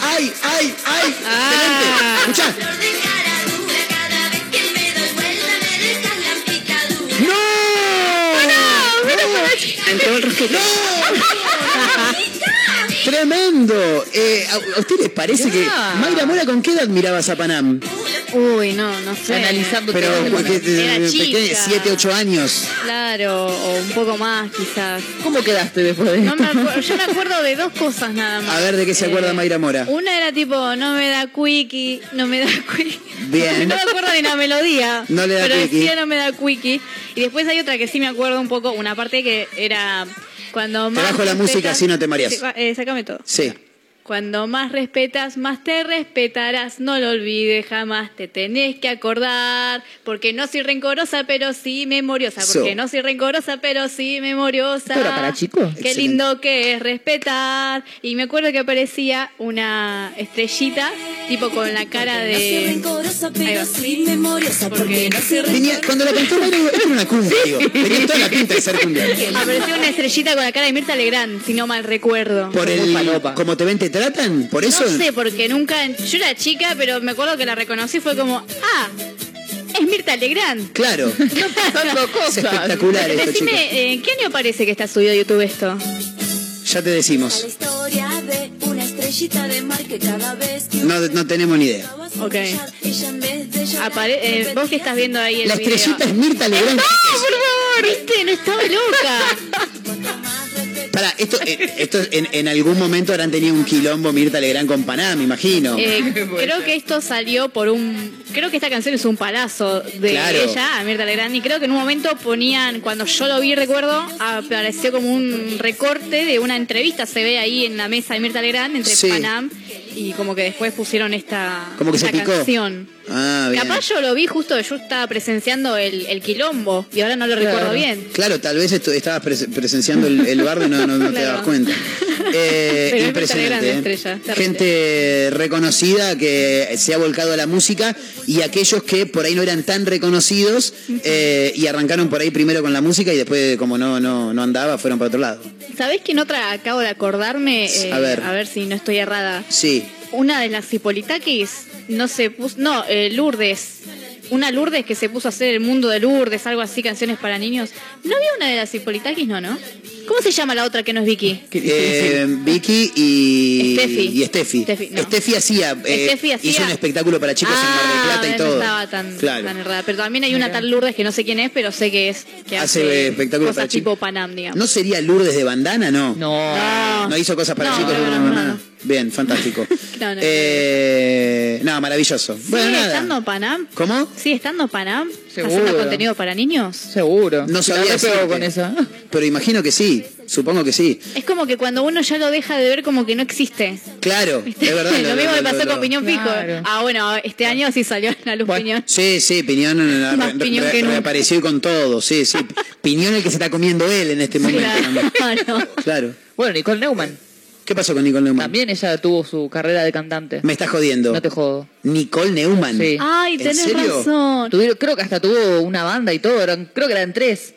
¡Ay, ay, ay! Ah. Excelente. Escuchá. Eh, ¿a, a usted les parece que. Mayra Mora con qué edad mirabas a Panam? Uy, no, no sé. Analizando Pero porque Era chica. 7, 8 años. Claro, o un poco más quizás. ¿Cómo quedaste después de No esto? me acuerdo, yo me acuerdo de dos cosas nada más. A ver de qué se acuerda Eh, Mayra Mora. Una era tipo, no me da quickie, no me da quickie. Bien. No me acuerdo ni la melodía. No le da pero quickie. decía no me da quickie. Y después hay otra que sí me acuerdo un poco, una parte que era cuando más. bajo la música, así no te mareas. Sí, eh, sácame todo. Sí. Cuando más respetas, más te respetarás. No lo olvides, jamás te tenés que acordar. Porque no soy rencorosa, pero sí memoriosa. Porque So. no soy rencorosa, pero sí memoriosa. ¿Esto era para chicos? Qué Excelente. lindo que es respetar. Y me acuerdo que aparecía una estrellita, tipo con la cara No soy de. rencorosa, pero sí memoriosa. Porque Porque no soy Tenía- cuando la cantó era una cumbia, digo. Tenía toda la pinta de ser cumbia. Apareció una estrellita con la cara de Mirta Legrand, si no mal recuerdo. Por el. Como te ven, te tratan, por eso. No sé, porque nunca. Yo era chica, pero me acuerdo que la reconocí. Fue como, ah, es Mirta Legrand. Claro. Pasando Es cosas. espectacular esto. Decime, eh, ¿en qué año parece que está subido a YouTube esto? Ya te decimos. No, no tenemos ni idea. Ok. ella en vez de llorar, Apare- eh, vos que estás viendo ahí el La video. estrellita es Mirta Legrand. ¡No, por favor! ¿Viste? No estaba loca. Para, esto, eh, esto en, en algún momento habrán tenido un quilombo Mirta Legrand con Panam, me imagino. Eh, creo que esto salió por un. Creo que esta canción es un palazo de Claro. ella, a Mirta Legrand. Y creo que en un momento ponían, cuando yo lo vi, recuerdo, apareció como un recorte de una entrevista. Se ve ahí en la mesa de Mirta Legrand entre Sí. Panam. Y como que después pusieron esta, Como que se esta picó. canción. Ah, bien. Capaz yo lo vi justo, yo estaba presenciando el, el quilombo y ahora no lo recuerdo bien. Claro, tal vez esto- estabas pres- presenciando el, el bardo y no, no- no te Claro. dabas cuenta. Eh, Pero es impresionante. ¿eh? Estrella. Gente reconocida que se ha volcado a la música y aquellos que por ahí no eran tan reconocidos eh, y arrancaron por ahí primero con la música y después como no, no, no andaba fueron para otro lado. ¿Sabés quién otra acabo de acordarme? Eh, A ver. a ver si no estoy errada. Sí. Una de las Hipolitakis no se puso. No, eh, Lourdes. Una Lourdes que se puso a hacer el mundo de Lourdes, algo así, canciones para niños. ¿No había una de las Hipolitakis? No, ¿no? ¿Cómo se llama la otra que no es Vicky? Eh, Vicky y Steffi. y Steffi. Steffi, no. Steffi hacía, eh, Steffi hacía- hizo un espectáculo para chicos en Mar del Plata y no todo. estaba tan, Claro. tan errada. Pero también hay una tal Lourdes que no sé quién es, pero sé que es. Que Hace hace, espectáculos cosas para chicos. tipo Panam, digamos. ¿No sería Lourdes de bandana? No. No. No hizo cosas para No, chicos. no, Lourdes no, de no. Bien, fantástico. No, no, Eh, no, maravilloso. Bueno, ¿Sigue nada. estando Panam? ¿Cómo? ¿Sigue estando Panam? Seguro. ¿Haciendo contenido para niños? Seguro. No sabía decirte. con esa. Pero imagino que sí. Supongo que sí. Es como que cuando uno ya lo deja de ver como que no existe. Claro, es verdad. lo, mismo me pasó lo- con Piñón Fijo. Claro. Ah, bueno, este año sí salió en la luz Piñón. Sí, sí, Piñón, Más re- Piñón re- que reapareció con todo. Sí, sí. Piñón el que se está comiendo él en este momento. Claro. Claro. Bueno, Nicole Neumann. ¿Qué pasó con Nicole Neumann? También ella tuvo su carrera de cantante. Me estás jodiendo. No te jodo. Nicole Neumann. Sí. Ay, ¿En tenés serio? razón. Tuvieron- creo que hasta tuvo una banda y todo. Eran, creo que eran tres.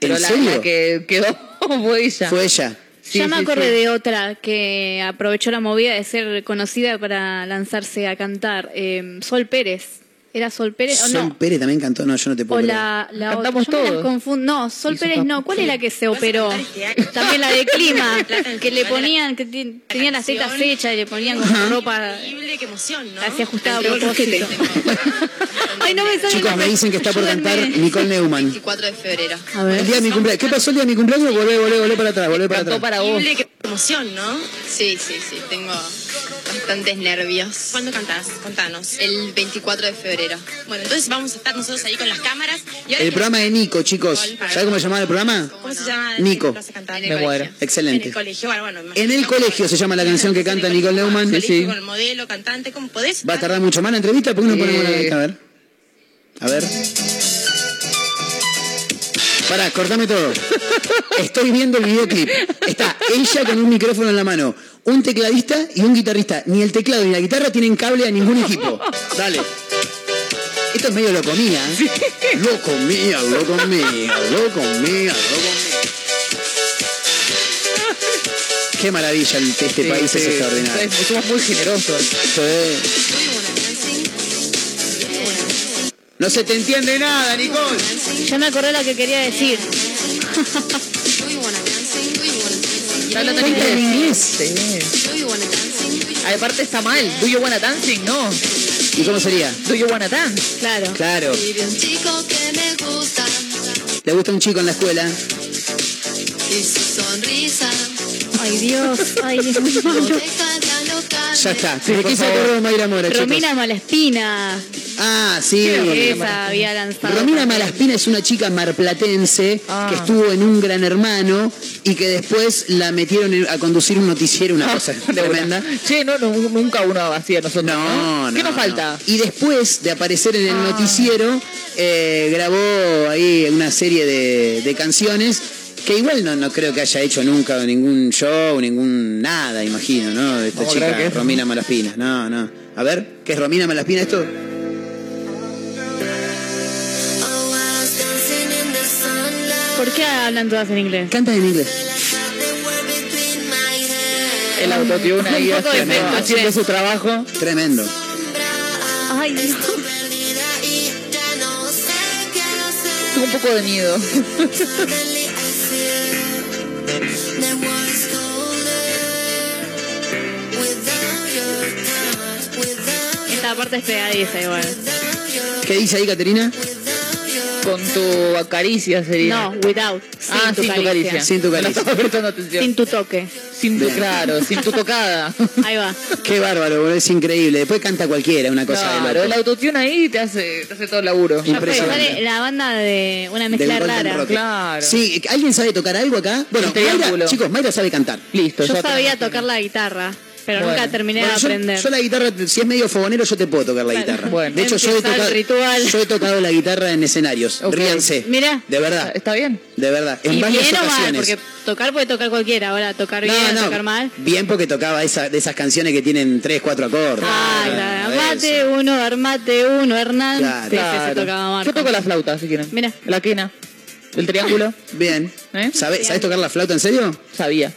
Pero ¿En la, serio? la que quedó fue ella. Fue ella. Sí, ya me sí, acordé sí. de otra que aprovechó la movida de ser conocida para lanzarse a cantar. Eh, Sol Pérez. ¿Era Sol Pérez o Sol no? Pérez también cantó. No, yo no te O puedo creer. la, la Cantamos otra. Yo me todos. las confundo. No, Sol Pérez no. ¿Cuál es la que se operó? También la de clima. que le ponían, que ti- tenía las tetas hechas y le ponían como ropa Qué emoción, ¿no? así ajustada a propósito. Ay, no me sale Chicos, la- me dicen que está por cantar. Nicole Neumann. 24 de febrero. A ver. El día de mi cumpleaños. ¿Qué pasó el día de mi cumpleaños? Volvé, volvé, volvé para atrás, volvé para atrás. para vos. Qué emoción, ¿no? Sí, sí, sí. Tengo bastantes nervios. ¿Cuándo cantás? Contanos. El 24 de febrero. Bueno, entonces vamos a estar nosotros ahí con las cámaras. Y ahora El programa de Nico, chicos. ¿Sabes cómo se llamaba el programa? ¿Cómo se llama? Nico. Me muero. En Excelente. el colegio, bueno, bueno. En el colegio se llama la canción que canta Nicole Neumann. Sí. Con el modelo, cantante, ¿cómo podés? ¿Va a tardar mucho más la entrevista? ¿Por qué no ponemos una Eh. A ver. A ver. Pará, cortame todo. Estoy viendo el videoclip. Está ella con un micrófono en la mano, un tecladista y un guitarrista. Ni el teclado ni la guitarra tienen cable a ningún equipo. Dale. Esto es medio lo comía, ¿eh? Lo comía, lo comía, lo comía, lo comía. Qué maravilla, este Sí, país sí. es extraordinario. Sí, Somos muy generosos. Sí. No se te entiende nada, Nicole. Ya me acordé lo que quería decir. ¿Está hablando en Canta en inglés? inglés. Sí. Ay, Aparte está mal. Do you wanna dancing? No. ¿Y cómo sería? Do you wanna dance? Claro. Claro. un chico que me gusta Le gusta un chico en la escuela. y su sonrisa Ay, Dios. Ay, Dios mío. Ya está. Sí, Me por quise favor. acordar de Mayra Mora, chicos. Romina Malaspina. Ah, sí. Esa había lanzado. Romina Malaspina es una chica marplatense Ah. que estuvo en un gran hermano y que después la metieron a conducir un noticiero, una cosa De tremenda. Che, no, no, nunca uno hacía nosotros. No, no. ¿Qué nos no. falta? Y después de aparecer en el Ah. noticiero, eh, grabó ahí una serie de, de canciones que igual no, no creo que haya hecho nunca ningún show, ningún nada, imagino, ¿no? De esta ¿Cómo chica, que es? Romina Malaspina. No, no. A ver, ¿qué es Romina Malaspina esto? ¿Por qué hablan todas en inglés? Canta en inglés. El autotune ahí poco de haciendo, su trabajo. Tremendo. Ay, no. Tuvo un poco de miedo. parte es pegadiza igual. ¿Qué dice ahí, Caterina? Con tu caricia sería. No, without. Sin ah, tu sin tu caricia. Sin tu caricia. estaba prestando atención. Sin tu toque. Sin tu, claro, sin tu tocada. Ahí va. Qué bárbaro, boludo, es increíble. Después canta cualquiera, una cosa de Claro, loco. el autotune ahí te hace, te hace todo el laburo. Impresionante. sale la banda de una mezcla Del rara. Claro. Sí, ¿alguien sabe tocar algo acá? Bueno. Mayra, chicos, Mayra sabe cantar. Listo, Yo sabía tocar la guitarra, pero Bueno. nunca terminé Bueno, de yo, aprender. yo la guitarra, si es medio fogonero, yo te puedo tocar la Claro. guitarra. Bueno. de hecho, yo he, tocado, ritual. yo he tocado la guitarra en escenarios. Ok. Ríanse. Mira. De verdad, ¿Está bien? de verdad. En y varias bien o mal, ocasiones. porque tocar puede tocar cualquiera. Ahora, tocar bien, no, no, tocar mal. bien porque tocaba esa, de esas canciones que tienen tres, cuatro acordes. Ah, claro. eso. Armate uno, armate uno, Hernán. Claro. Ese se Claro. tocaba Marco. Yo toco la flauta, si quieren. Mira. La quena. El triángulo. Bien. ¿Eh? ¿Sabes, ¿Sabes tocar la flauta en serio? Sabía.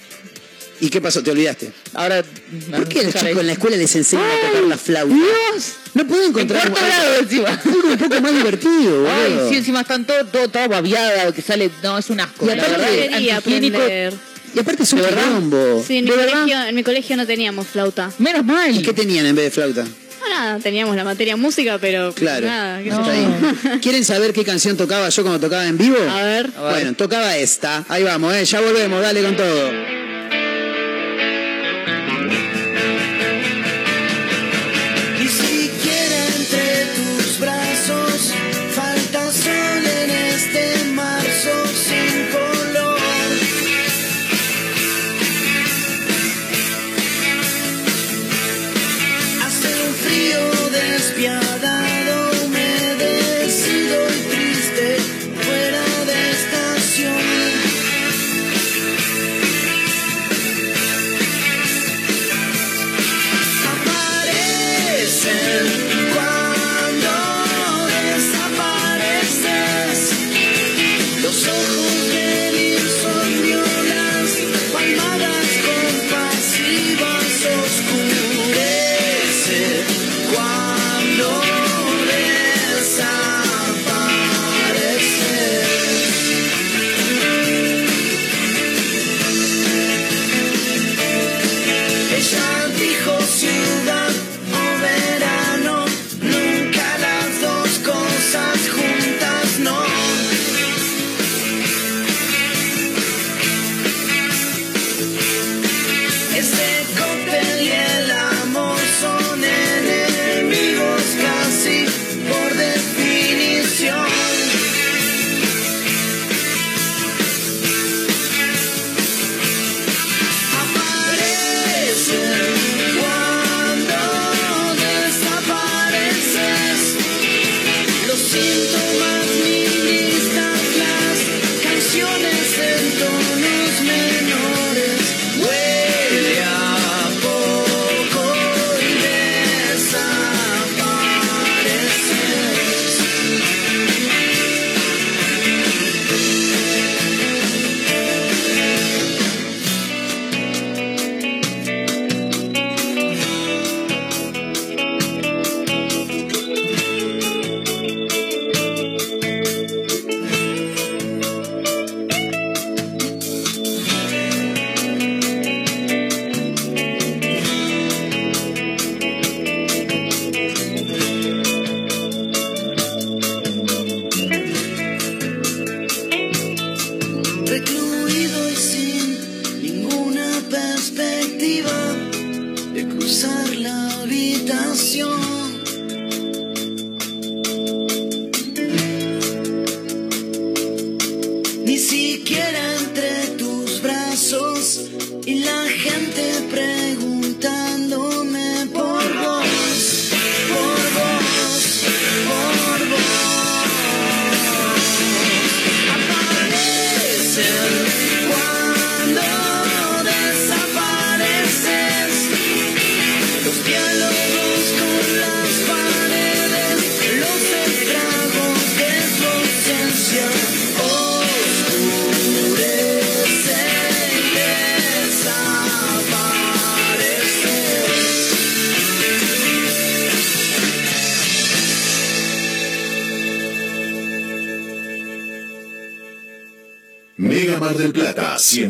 ¿Y qué pasó? ¿Te olvidaste? Ahora. ¿Por qué a los chicos en la escuela les enseñan a tocar la flauta? Dios. No puedo En encontrar cuarto algo- grado encima. algo un poco más divertido, Ay, sí, encima están todo, todo, todo babiada, que sale. No, es un asco. Y la aparte verdad. Y aparte es un quilombo. Sí, en mi, colegio, en mi colegio no teníamos flauta. Menos mal. ¿Y qué tenían en vez de flauta? No, nada, teníamos la materia música, pero Claro. nada, No. ahí. ¿Quieren saber qué canción tocaba yo cuando tocaba en vivo? A ver. A ver. Bueno, tocaba esta. Ahí vamos, eh. ya volvemos, dale con todo.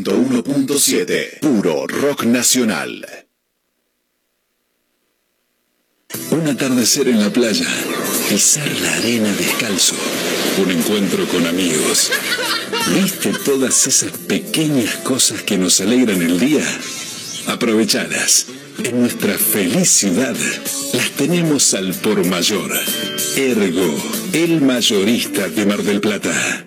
101.7. Puro rock nacional. Un atardecer en la playa. Pisar la arena descalzo. Un encuentro con amigos. ¿Viste todas esas pequeñas cosas que nos alegran el día? Aprovechadas. En nuestra feliz ciudad las tenemos al por mayor. Ergo, el mayorista de Mar del Plata.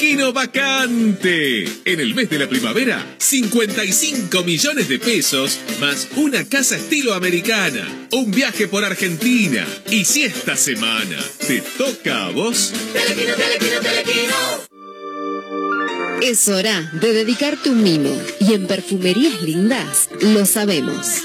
Telequino vacante. En el mes de la primavera, 55 millones de pesos más una casa estilo americana, un viaje por Argentina. Y si esta semana te toca a vos, Telequino, telequino, telequino. Es hora de dedicarte un mimo y en perfumerías lindas lo sabemos.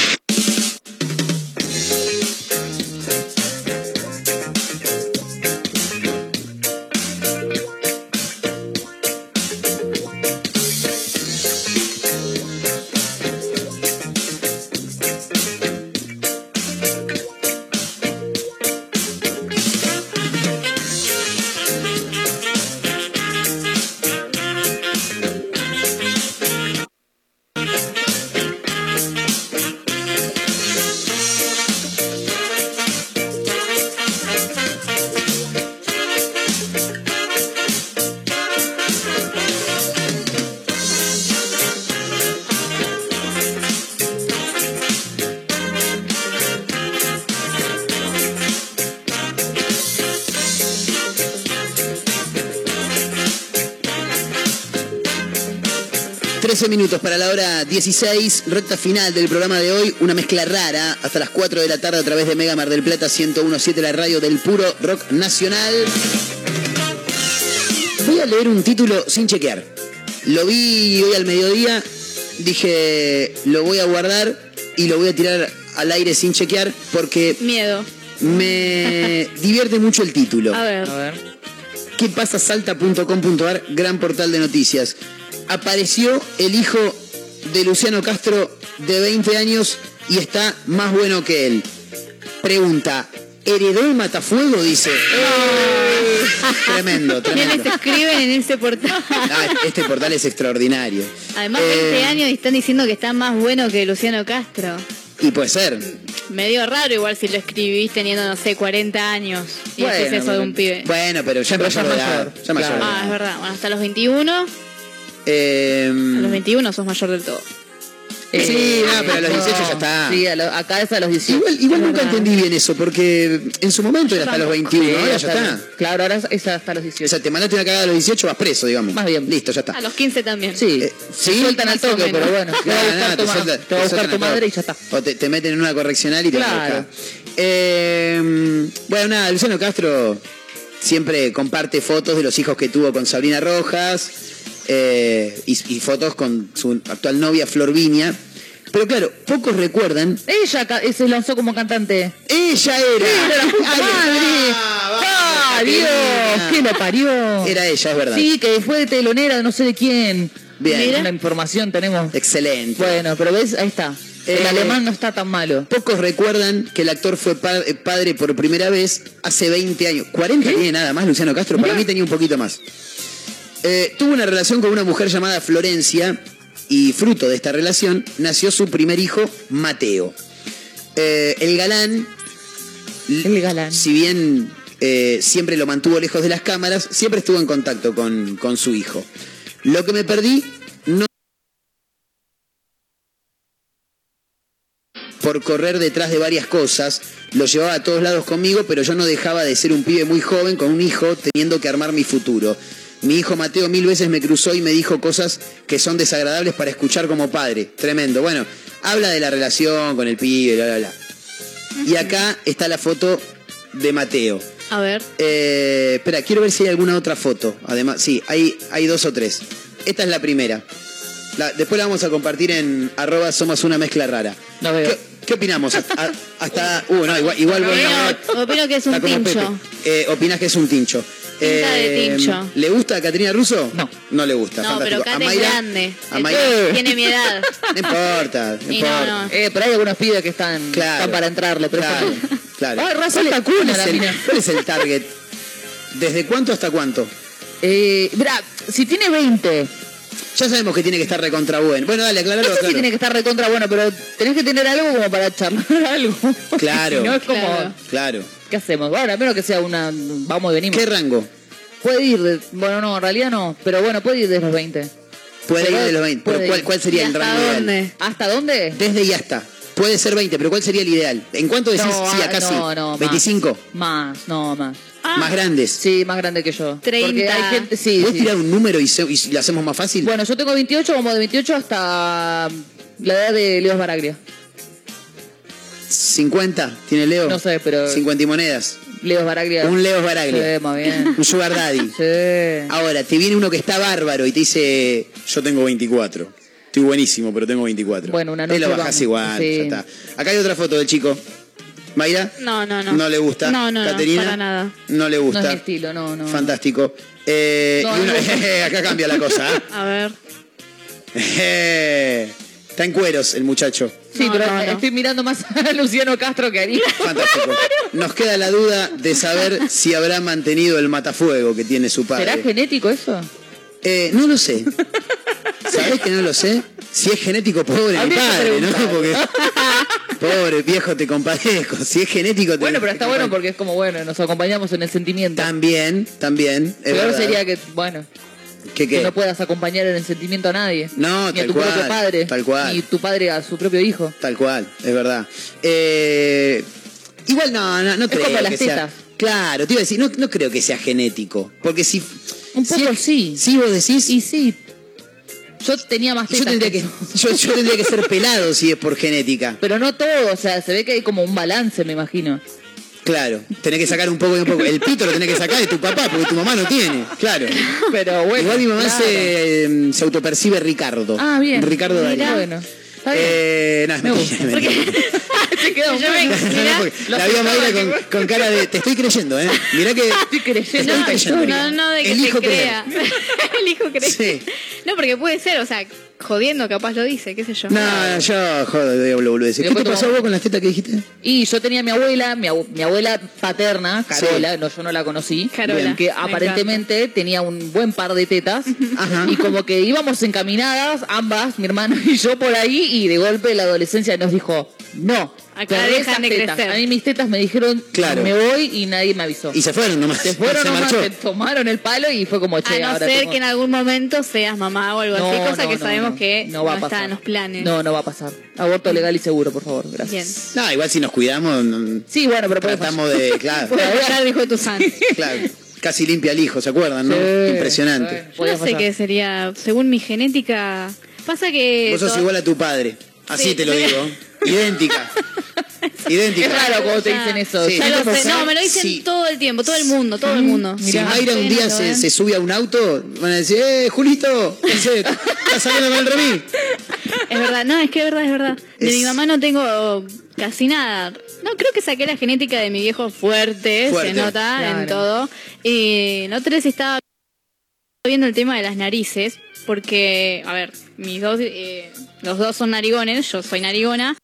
Minutos para la hora 16, recta final del programa de hoy, una mezcla rara, hasta las 4 de la tarde a través de Mega Mar del Plata 1017, la radio del puro rock nacional. Voy a leer un título sin chequear. Lo vi hoy al mediodía, dije, lo voy a guardar y lo voy a tirar al aire sin chequear porque Miedo. me divierte mucho el título. A ver. ¿Qué pasa? Salta.com.ar, gran portal de noticias. Apareció el hijo de Luciano Castro de 20 años y está más bueno que él. Pregunta, ¿heredó el matafuego? Dice. Tremendo, ¿Quiénes tremendo. escriben en ese portal? Ah, este portal es extraordinario. Además, Eh, 20 años y están diciendo que está más bueno que Luciano Castro. Y puede ser. Medio raro igual si lo escribís teniendo, no sé, 40 años. Y Bueno, decís eso de un pibe. Bueno, pero ya Pero mayor ya de edad, mayor, ya mayor de Ah, es verdad. Bueno, hasta los 21. Em, A los 21 sos mayor del todo. Sí, no, pero a los 18 ya está. Sí, a lo- acá es a los 18. Igual, igual nunca entendí bien eso, porque en su momento era hasta los 21, Sí, ahora ya está. Claro, ahora es hasta los 18. O sea, te mandaste una cagada a los 18, vas preso, digamos. Más bien. Listo, ya está. A los 15 también. Sí, ¿Sí? se sueltan al toque, pero bueno. Te va a Claro, no, tu te suelta- te va a te buscar tu madre y ya está. O te, te meten en una correccional y te van a Claro. buscar. Eh, bueno, nada, Luciano Castro siempre comparte fotos de los hijos que tuvo con Sabrina Rojas eh, y, y fotos con su actual novia Flor Viña. Pero claro, pocos recuerdan. Ella ca- se lanzó como cantante. ella era. Era la puta madre. ¡Ah, qué Dios! ¿Qué lo parió? Era ella, es verdad. Sí, que fue de telonera de no sé de quién. Bien. Una información tenemos. Excelente. Bueno, pero ves, ahí está. El Eh, alemán no está tan malo. Pocos recuerdan que el actor fue pa- eh, padre por primera vez hace 20 años. 40 tiene nada más Luciano Castro, para mí tenía un poquito más. Eh, tuvo una relación con una mujer llamada Florencia y fruto de esta relación nació su primer hijo, Mateo. Eh, el galán, el galán, si bien eh, siempre lo mantuvo lejos de las cámaras, siempre estuvo en contacto con, con su hijo. Lo que me perdí no por correr detrás de varias cosas, lo llevaba a todos lados conmigo, pero yo no dejaba de ser un pibe muy joven con un hijo teniendo que armar mi futuro. Mi hijo Mateo mil veces me cruzó y me dijo cosas que son desagradables para escuchar como padre. Tremendo. Bueno, habla de la relación con el pibe, bla, bla, bla. Y acá está la foto de Mateo. A ver. Eh, espera, quiero ver si hay alguna otra foto. Además, sí, hay, hay dos o tres. Esta es la primera. La- después la vamos a compartir en arroba somos una mezcla rara. ¿Qué, qué opinamos? Hasta. Uh, no, igual, igual vos no- Opino que es un tincho. Eh, ¿Opinás que es un tincho? Pinta de Eh, tincho. ¿Le gusta a Caterina Russo? No. No le gusta. No, pero fantástico. A es grande. a Mayra- pibe Tiene mi edad. No importa, no Y importa. no, no. Eh, pero hay algunos pibes que están, Claro. están para entrarle. Pero Claro, claro. Ay, raza ¿Cuál, está cuál cuna es la el, mina. cuál es el target? ¿Desde cuánto hasta cuánto? Eh, mirá, si tiene 20, Ya sabemos que tiene que estar recontra bueno. Bueno, dale, no aclaralo, sé si aclaralo. tiene que estar recontra bueno, pero tenés que tener algo como para charlar algo. Claro. Si no es como, Claro. Claro. ¿Qué hacemos? Bueno, a menos que sea una. Vamos y venimos. ¿Qué rango? Puede ir, de- bueno, no, en realidad no, pero bueno, puede ir de los 20. Puede ir de los 20. Pero ¿cuál, cuál sería ¿Y el hasta rango ideal? dónde? ¿Hasta dónde? Desde y hasta. Puede ser 20, pero ¿cuál sería el ideal? ¿En cuánto decís No, sí, acá sí? no, no, más. 25. Más, no, más. Ah, Más grandes. Sí, más grande que yo. 30. Porque hay gente, sí, ¿Puedes sí. tirar un número y, se- y lo hacemos más fácil? Bueno, yo tengo 28, como de 28 hasta la edad de Leos Baraglia. 50, ¿tiene Leo? No sé, pero 50 y monedas. Leos Baraglia. Un Leo Baraglia. Sí, más bien. Un Sugar Daddy. Sí. Ahora, te viene uno que está bárbaro y te dice, yo tengo 24. Estoy buenísimo, pero tengo 24. Bueno, una Te lo noche bajás vamos. igual, Sí. ya está. Acá hay otra foto del chico. ¿Mayra? No, no, no. ¿No le gusta? No, no, no, ¿Caterina? para nada. No le No gusta. es mi estilo, no, no. Fantástico. Eh, No, y no. acá cambia la cosa. ¿eh? A ver. Eh, Está en cueros el muchacho. Sí, No, pero no, no. estoy mirando más a Luciano Castro que a. Fantástico. Nos queda la duda de saber si habrá mantenido el matafuego que tiene su ¿Será padre. genético eso? Eh, no lo sé. ¿Sabés que no lo sé? Si es genético, pobre mi padre, ¿no? Porque, pobre viejo, te compadezco. Si es genético, te Bueno, pero está bueno porque es como, bueno, nos acompañamos en el sentimiento. También, también. Es Peor verdad. sería que, bueno, ¿Qué, qué? que no puedas acompañar en el sentimiento a nadie. No, Ni a tal tu propio cual, padre. tal cual. Ni tu padre a su propio hijo. Tal cual, es verdad. Eh, igual no, no, no creo como las que sea. tetas. Claro, te iba a decir, no, no creo que sea genético. Porque si. Un poco es- sí. Si vos decís. Y sí. Yo tenía más yo tendría que, yo, yo tendría que ser pelado si es por genética. Pero no todo, o sea, se ve que hay como un balance, me imagino. Claro, tenés que sacar un poco y un poco. El pito lo tenés que sacar de tu papá porque tu mamá no tiene. Claro. Pero bueno. Igual mi mamá claro. se, eh, se autopercibe Ricardo. Ah, bien. Ricardo Darío. Mirá. Bueno. Está bien. Eh, no, es Me mentira, mentira. Se queda un Yo me- No, no, mirá, lo la vi a Mayra con, con cara de. Te estoy creyendo, ¿eh? Mirá que. Estoy creyendo. Estoy creyendo. No, no, de que Elijo te crea. Elijo creer. Sí. No, porque puede ser, o sea, jodiendo capaz lo dice, qué sé yo. No, yo, joder, diablo, boludo. ¿Qué te pasó vos con las tetas que dijiste? Y yo tenía a mi abuela, mi, abu- mi abuela paterna, Carola, no, yo no la conocí, Carola, que me aparentemente tenía un buen par de tetas Ajá. y como que íbamos encaminadas, ambas, mi hermano y yo por ahí, y de golpe la adolescencia nos dijo, no, Acá dejan de tetas". crecer. A mí mis tetas me dijeron, Claro. me voy y nadie me avisó. Y se fueron nomás. se fueron se nomás, marchó. se tomaron el palo y fue como, che, A no ahora ser tengo- que en algún momento seas mamá o algo así, No, cosa no, que no, sabemos no. que No no, va a está pasar. en los planes. No, no va a pasar. Aborto legal y seguro, por favor, gracias. Bien. No, igual si nos cuidamos, mm, Sí, bueno, pero puede tratamos de. Claro, hablar, dijo tu san. claro. Casi limpia al hijo, ¿se acuerdan, no? Sí, Impresionante. bueno, podía No sé pasar. qué sería, según mi genética. Pasa que. Vos sos to- igual a tu padre. Así Sí. te lo digo. Idéntica. Idéntica. Es raro cuando te dicen eso. Sí. Ya ¿Qué lo te sé, pasa? no, me lo dicen Sí. todo el tiempo, todo el mundo, todo el mundo. Si Mayra un día se, se sube a un auto, van a decir, ¡eh, Julito! ¿Qué haces? ¿Estás saliendo con el remil? Es verdad, no, es que es verdad, es verdad. De Es- mi mamá no tengo casi nada. No, creo que saqué la genética de mi viejo fuerte, Fuerte. se nota Claro. en todo. Y la otra vez estaba viendo el tema de las narices, porque, a ver, mis dos, eh, los dos son narigones, yo soy narigona,